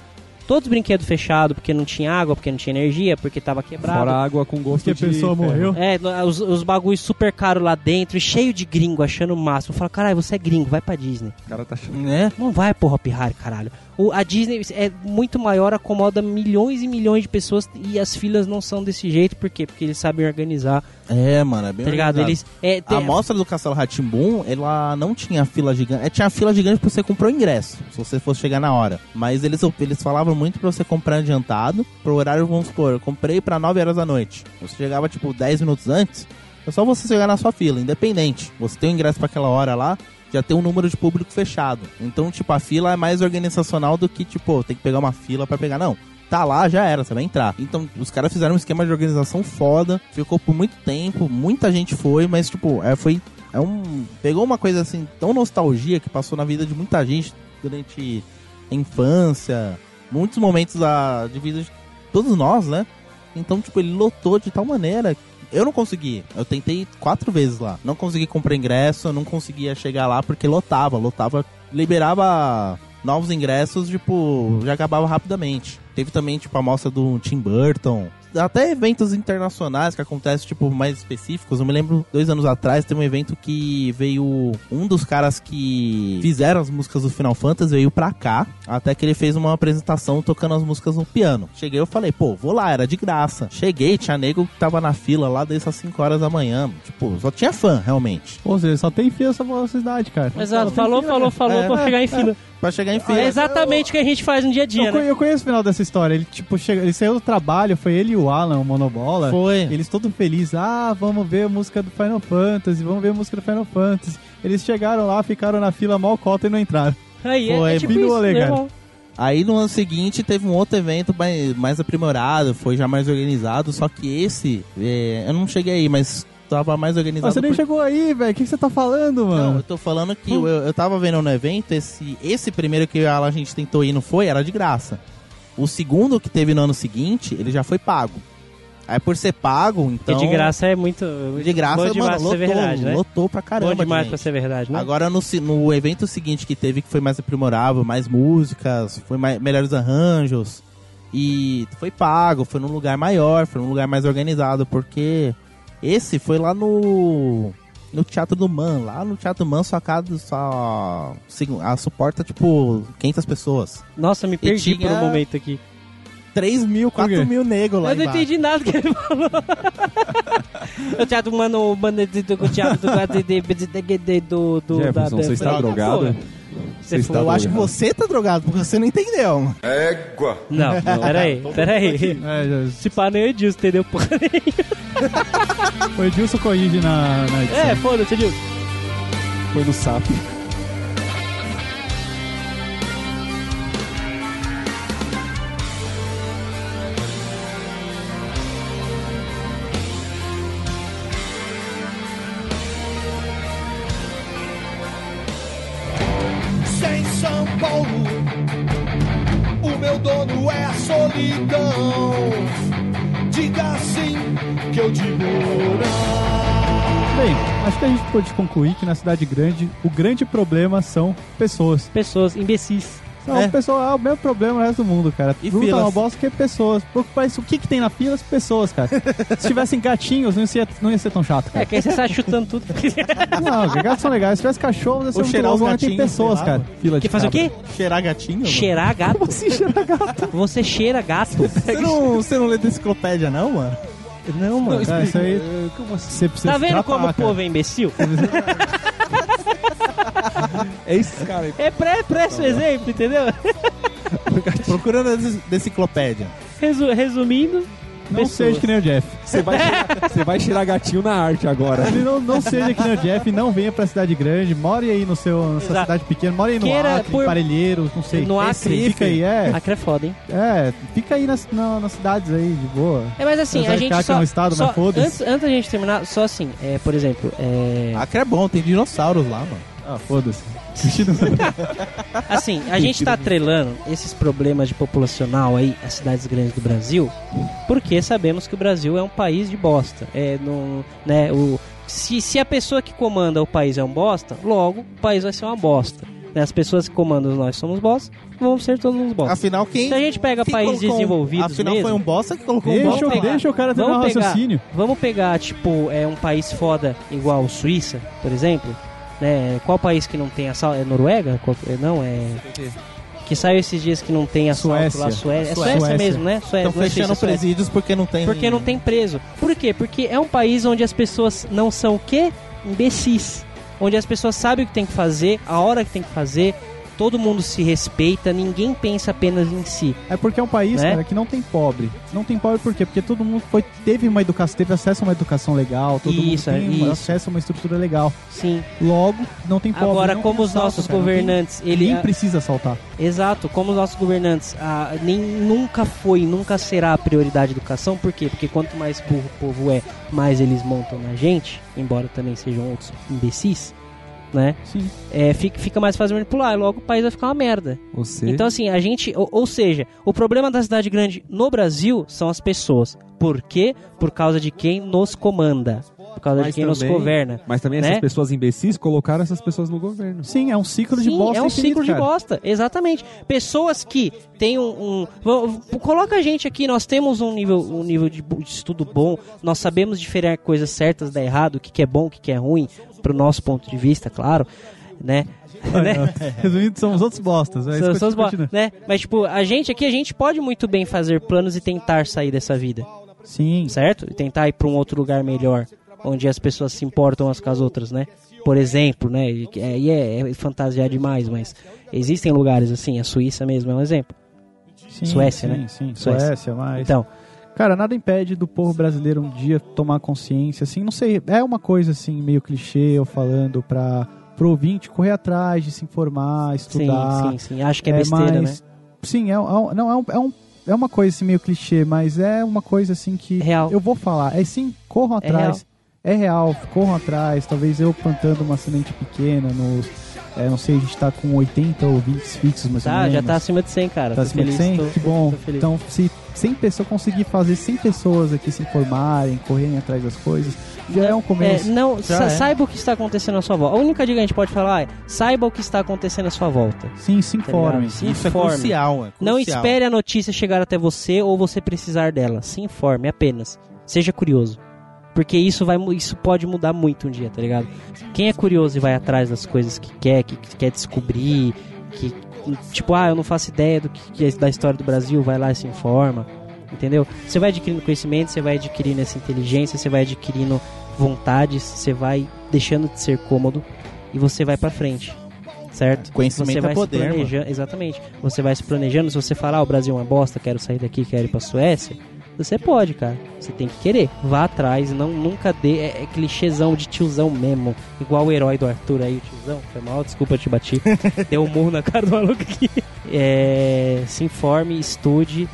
Todos os brinquedos fechados, porque não tinha água, porque não tinha energia, porque tava quebrado. Fora água com gosto Porque a de... pessoa ferro. morreu. É, no- os, os bagulhos super caros lá dentro, e cheio de gringo, achando o máximo. Eu falo, caralho, você é gringo, vai pra Disney. O cara tá achando... Né? Não vai pro Hop Harry, caralho. O, a Disney é muito maior, acomoda milhões e milhões de pessoas e as filas não são desse jeito, por quê? Porque eles sabem organizar, É, mano, é bem tá ligado? Eles. É, tem- A mostra do Castelo Ratimbum, ela não tinha fila gigante. É, tinha fila gigante porque você comprou ingresso, se você fosse chegar na hora. Mas eles, eles falavam muito pra você comprar adiantado, pro horário, vamos supor, eu comprei pra 9 horas da noite. Você chegava, tipo, 10 minutos antes, é só você chegar na sua fila, independente. Você tem o ingresso pra aquela hora lá, já tem um número de público fechado. Então, tipo, a fila é mais organizacional do que, tipo, tem que pegar uma fila pra pegar. Não. Tá lá, já era, você vai entrar. Então, os caras fizeram um esquema de organização foda. Ficou por muito tempo, muita gente foi, mas, tipo, é, foi. É um. Pegou uma coisa assim, tão nostalgia que passou na vida de muita gente durante a infância, muitos momentos da, de vida de todos nós, né? Então, tipo, ele lotou de tal maneira. Eu não consegui. Eu tentei quatro vezes lá. Não consegui comprar ingresso, não conseguia chegar lá porque lotava. Lotava. Liberava novos ingressos, tipo, já acabava rapidamente. Teve também, tipo, a mostra do Tim Burton. Até eventos internacionais que acontecem, tipo, mais específicos. Eu me lembro, dois anos atrás, teve um evento que veio um dos caras que fizeram as músicas do Final Fantasy, veio pra cá. Até que ele fez uma apresentação tocando as músicas no piano. Cheguei, eu falei, pô, vou lá, era de graça. Cheguei, tinha nego que tava na fila lá desde as 5 horas da manhã. Tipo, só tinha fã, realmente. Ou seja, só tem fila essa velocidade, cara. Exato, tem falou, fila, falou, cara. falou É, pra é, chegar em fila. Pra chegar em fila. É exatamente o que a gente faz no dia a dia, Eu, né? eu conheço o final dessa história. Ele, tipo, chega, ele saiu do trabalho, foi ele e o Alan, o Monobola. Foi. Eles todo felizes. Ah, vamos ver a música do Final Fantasy, vamos ver a música do Final Fantasy. Eles chegaram lá, ficaram na fila mal cota e não entraram. Aí é, Foi, é tipo isso, cara. normal. Aí no ano seguinte teve um outro evento mais, mais aprimorado, foi já mais organizado, só que esse, é, eu não cheguei aí, mas tava mais organizado. Ah, você nem por- chegou aí, velho. O que, você tá falando, Não, eu mano? tô falando que eu, eu tava vendo no evento, esse, esse primeiro que a gente tentou ir não foi, era de graça. O segundo que teve no ano seguinte, ele já foi pago. Aí por ser pago, então... Porque de graça é muito. de graça, bom mano, pra lotou, ser verdade, né? lotou pra caramba bom de demais gente. pra ser verdade, né? Agora no, se- no evento seguinte que teve, que foi mais aprimorável, mais músicas, foi mais, melhores arranjos. E foi pago, foi num lugar maior, foi num lugar mais organizado, porque esse foi lá no. No Teatro do Man. Lá no Teatro do Man só, cada, só a suporta tipo 500 pessoas. Nossa, me perdi tinha- por um momento aqui. 3 mil, 4 mil negros lá Eu não entendi nada que ele falou. o teatro, mano, o mano do do- o teatro do do do do do Jefferson, você está Droga, drogado? Porra. Você está Eu acho que você tá drogado, porque você não entendeu, mano. Não, peraí, peraí. É, já- Se pá, nem o Edilson, entendeu? Porra nenhuma. o Edilson corrige na, na edição. É, foda-se, Edilson. Foi no SAP. Solidão. Diga sim que eu digo não. Bem, acho que a gente pode concluir que na cidade grande o grande problema são pessoas. Pessoas imbecis. São É. pessoas, é o mesmo problema no resto do mundo, cara. E Tudo tá filas. uma bosta que é pessoas. Mas o que, que tem na fila? As pessoas, cara. Se tivessem gatinhos, não ia, ser, não ia ser tão chato, É, cara. que aí você sai chutando tudo. Não, gatos são legais. Se tivesse cachorros, ia ser Ou muito cheirar Agora tem pessoas, cara. Fila de Que fazer o quê? Cheirar gatinho? mano? Cheirar gato? Você cheira gato. Você cheira gato? Você não, você não lê da enciclopédia, não, mano? Não, mano. Cara, isso aí. Como assim? Você precisa Tá vendo tratar, como o povo é imbecil? É esse cara aí. É pré, presta o exemplo, entendeu? Procura na des- da enciclopédia. Resu- resumindo, Não pessoas. seja que nem o Jeff. Você vai, cheirar, você vai cheirar gatinho na arte agora. Ele não, não seja que nem o Jeff, não venha pra cidade grande, more aí no seu, na sua Exato. cidade pequena, more aí no Queira Acre, por- Parelheiros, não sei. No Acre. Recife, Fica aí, é. Acre é foda, hein? É, fica aí nas, na- nas cidades aí, de boa. É, mas assim, Apesar a gente só... é um estado, só mas foda-se. antes, antes da gente terminar, só assim, é, por exemplo, é... Acre é bom, tem dinossauros lá, mano. Ah, foda-se. Assim, a gente tá atrelando esses problemas de populacional aí às cidades grandes do Brasil, porque sabemos que o Brasil é um país de bosta. É, no, né, o, se, se a pessoa que comanda o país é um bosta, logo o país vai ser uma bosta. Né, As pessoas que comandam nós somos bosta, vamos ser todos uns bosta. Afinal, quem. Se a gente pega países um- desenvolvidos Afinal, mesmo, foi um bosta que colocou um deixa, bosta. eu- pegar- deixa o cara terminar o vamos pegar, raciocínio. vamos pegar, tipo, é um país foda igual Suíça, por exemplo. Né? Qual país que não tem assalto? É Noruega? É, não, é. Que saiu esses dias que não tem assalto Suécia. lá, Suécia. É Suécia. Suécia mesmo, né? Suécia, Estão fechando é presídios porque não tem. Porque não tem preso. Por quê? Porque é um país onde as pessoas não são o quê? Imbecis. Onde as pessoas sabem o que tem que fazer, a hora que tem que fazer, todo mundo se respeita, ninguém pensa apenas em si. É porque é um país, Né? cara, que não tem pobre. Não tem pobre por quê? Porque todo mundo foi, teve uma educação, teve acesso a uma educação legal, todo Isso, mundo tem é, um isso. acesso a uma estrutura legal. Sim. Logo, não tem pobre. Agora, como tem os assalto, nossos cara, não tem- governantes, ele Ninguém precisa assaltar. Exato, como os nossos governantes, ah, nem nunca foi, nunca será a prioridade a educação, por quê? Porque quanto mais burro o povo é, mais eles montam na gente, embora também sejam outros imbecis, né? Sim. É, fica, fica mais fácil manipular, e logo o país vai ficar uma merda. Você. Então, assim, a gente. Ou, ou seja, o problema da cidade grande no Brasil são as pessoas. Por quê? Por causa de quem nos comanda. Por causa de Mas quem nos também- governa. Mas também né? essas pessoas imbecis colocaram essas pessoas no governo. Sim, é um ciclo de Sim, bosta é um infinito, ciclo de cara. bosta, exatamente. Pessoas que têm um, um- vão- coloca a gente aqui, nós temos um nível, um nível de, de estudo bom, nós sabemos diferenciar coisas certas da errado, o que, que é bom, o que, que é ruim, pro nosso ponto de vista, claro, né? né? Resumindo, são os outros bostas. É São- são os né? Mas tipo, a gente aqui, a gente pode muito bem fazer planos e tentar sair dessa vida, Sim. certo? E tentar ir para um outro lugar melhor, onde as pessoas se importam umas com as outras, né? Por exemplo, né? E é, é, é fantasiar demais, mas existem lugares assim, a Suíça mesmo é um exemplo. sim Suécia, sim, né? Sim, Suécia. Suécia, mas... Então, Cara, nada impede do povo brasileiro um dia tomar consciência, assim, não sei, é uma coisa assim, meio clichê, eu falando pra, pro ouvinte correr atrás de se informar, sim, estudar. sim, sim. Acho que é besteira, mas, né? Sim, é, um- não, é, um, é, um, é uma coisa assim meio clichê, mas é uma coisa assim que Real. eu vou falar. É sim, corram É atrás. É real, corram atrás. Talvez eu plantando uma semente pequena nos. é, não sei, a gente tá com 80 ouvintes fixos, mais ou Tá, já tá acima de 100, cara. Tá Tô acima de feliz, 100? tô- que bom. Então, se 100 pessoas conseguir fazer 100 pessoas aqui se informarem, correrem atrás das coisas, já é um começo. É, não, sa- é. saiba o que está acontecendo à sua volta. A única dica que a gente pode falar é: saiba o que está acontecendo à sua volta. Sim, se informem. ligado? Se Isso é informe. crucial, é Não crucial. espere a notícia chegar até você ou você precisar dela. Se informe apenas. Seja curioso. Porque isso, vai, isso pode mudar muito um dia, tá ligado? Quem é curioso e vai atrás das coisas que quer, que, que quer descobrir, que tipo, ah, eu não faço ideia do que, é da história do Brasil, vai lá e se informa. Entendeu? Você vai adquirindo conhecimento, você vai adquirindo essa inteligência, você vai adquirindo vontades, você vai deixando de ser cômodo e você vai pra frente. Certo? Conhecimento você é vai poder, se planejando, exatamente. Você vai se planejando, se você falar, ah, o Brasil é uma bosta, quero sair daqui, quero ir pra Suécia, você pode, cara. Você tem que querer. Vá atrás, não nunca dê. É, é clichêzão de tiozão mesmo. Igual o herói do Arthur aí, o tiozão. Foi mal, desculpa, eu te bati. Deu um murro na cara do maluco aqui. É, se informe, estude.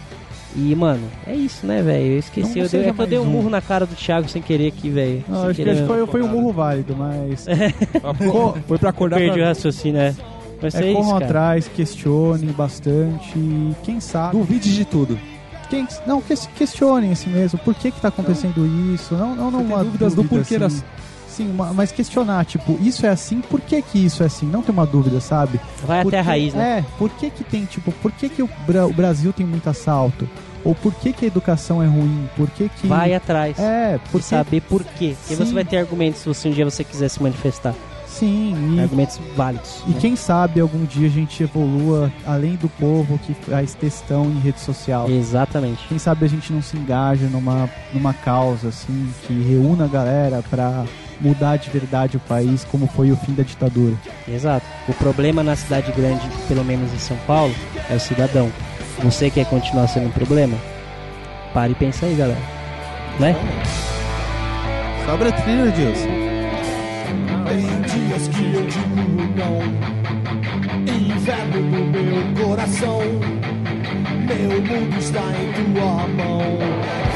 E, mano, é isso, né, velho? Eu esqueci. Não Eu, dei, é que eu dei um um. murro na cara do Thiago sem querer aqui, velho. Acho que, querer acho que foi, foi um murro válido, mas Foi pra acordar Perdi o pra... raciocínio, né? Mas é, é, corram isso, cara. atrás, questione bastante e quem sabe. Duvide de tudo. Quem, não, que, questionem assim mesmo. Por que que tá acontecendo isso? Não, não, não uma dúvidas do dúvida, porquê assim. das- Sim, uma- mas questionar, tipo, isso é assim, por que que isso é assim? Não tem uma dúvida, sabe? Vai Por até a que- raiz, né? É, por que que tem, tipo, por que que o, Bra- o Brasil tem muito assalto? Ou por que que a educação é ruim? Por que que... Vai atrás. É, Por porque... saber por quê. Porque Sim. você vai ter argumentos se você um dia você quiser se manifestar. Sim, e, Argumentos válidos. e né? quem sabe algum dia a gente evolua além do povo que faz textão em rede social. Exatamente. Quem sabe a gente não se engaja numa, numa causa assim que reúna a galera pra mudar de verdade o país, como foi o fim da ditadura. Exato. O problema na cidade grande, pelo menos em São Paulo, é o cidadão. Você quer continuar sendo um problema? Pare e pensa aí, galera. Né? Sobra a trilha, Dilson. Tem dias que eu digo não. Inverno no meu coração. Meu mundo está em tua mão.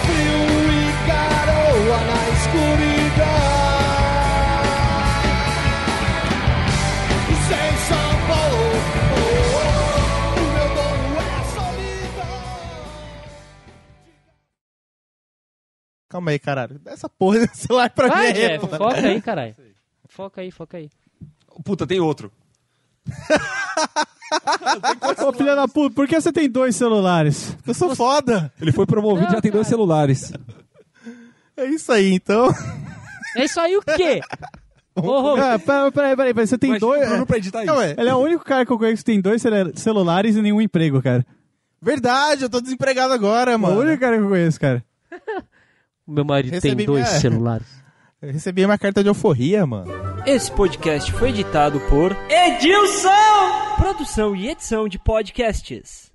Frio e garoa na escuridão. Sem São Paulo. oh, o meu dono é solidão. Calma aí, caralho. Dá essa porra desse celular pra Vai, mim pô. foca aí, caralho. Foca aí, foca aí. Puta, tem outro. Ô filha da puta, por que você tem dois celulares? Eu sou foda. Ele foi promovido e já tem dois celulares. É isso aí, então. É isso aí o quê? Ô, ô, É, peraí, peraí, peraí, você tem dois. o pra editar isso. Não, é. Ele é o único cara que eu conheço que tem dois celulares e nenhum emprego, cara. Verdade, eu tô desempregado agora, É o mano. único cara que eu conheço, cara. Meu marido Recebi tem dois minha- celulares. Eu recebi uma carta de euforia, mano. Esse podcast foi editado por Edilson! Produção e edição de podcasts.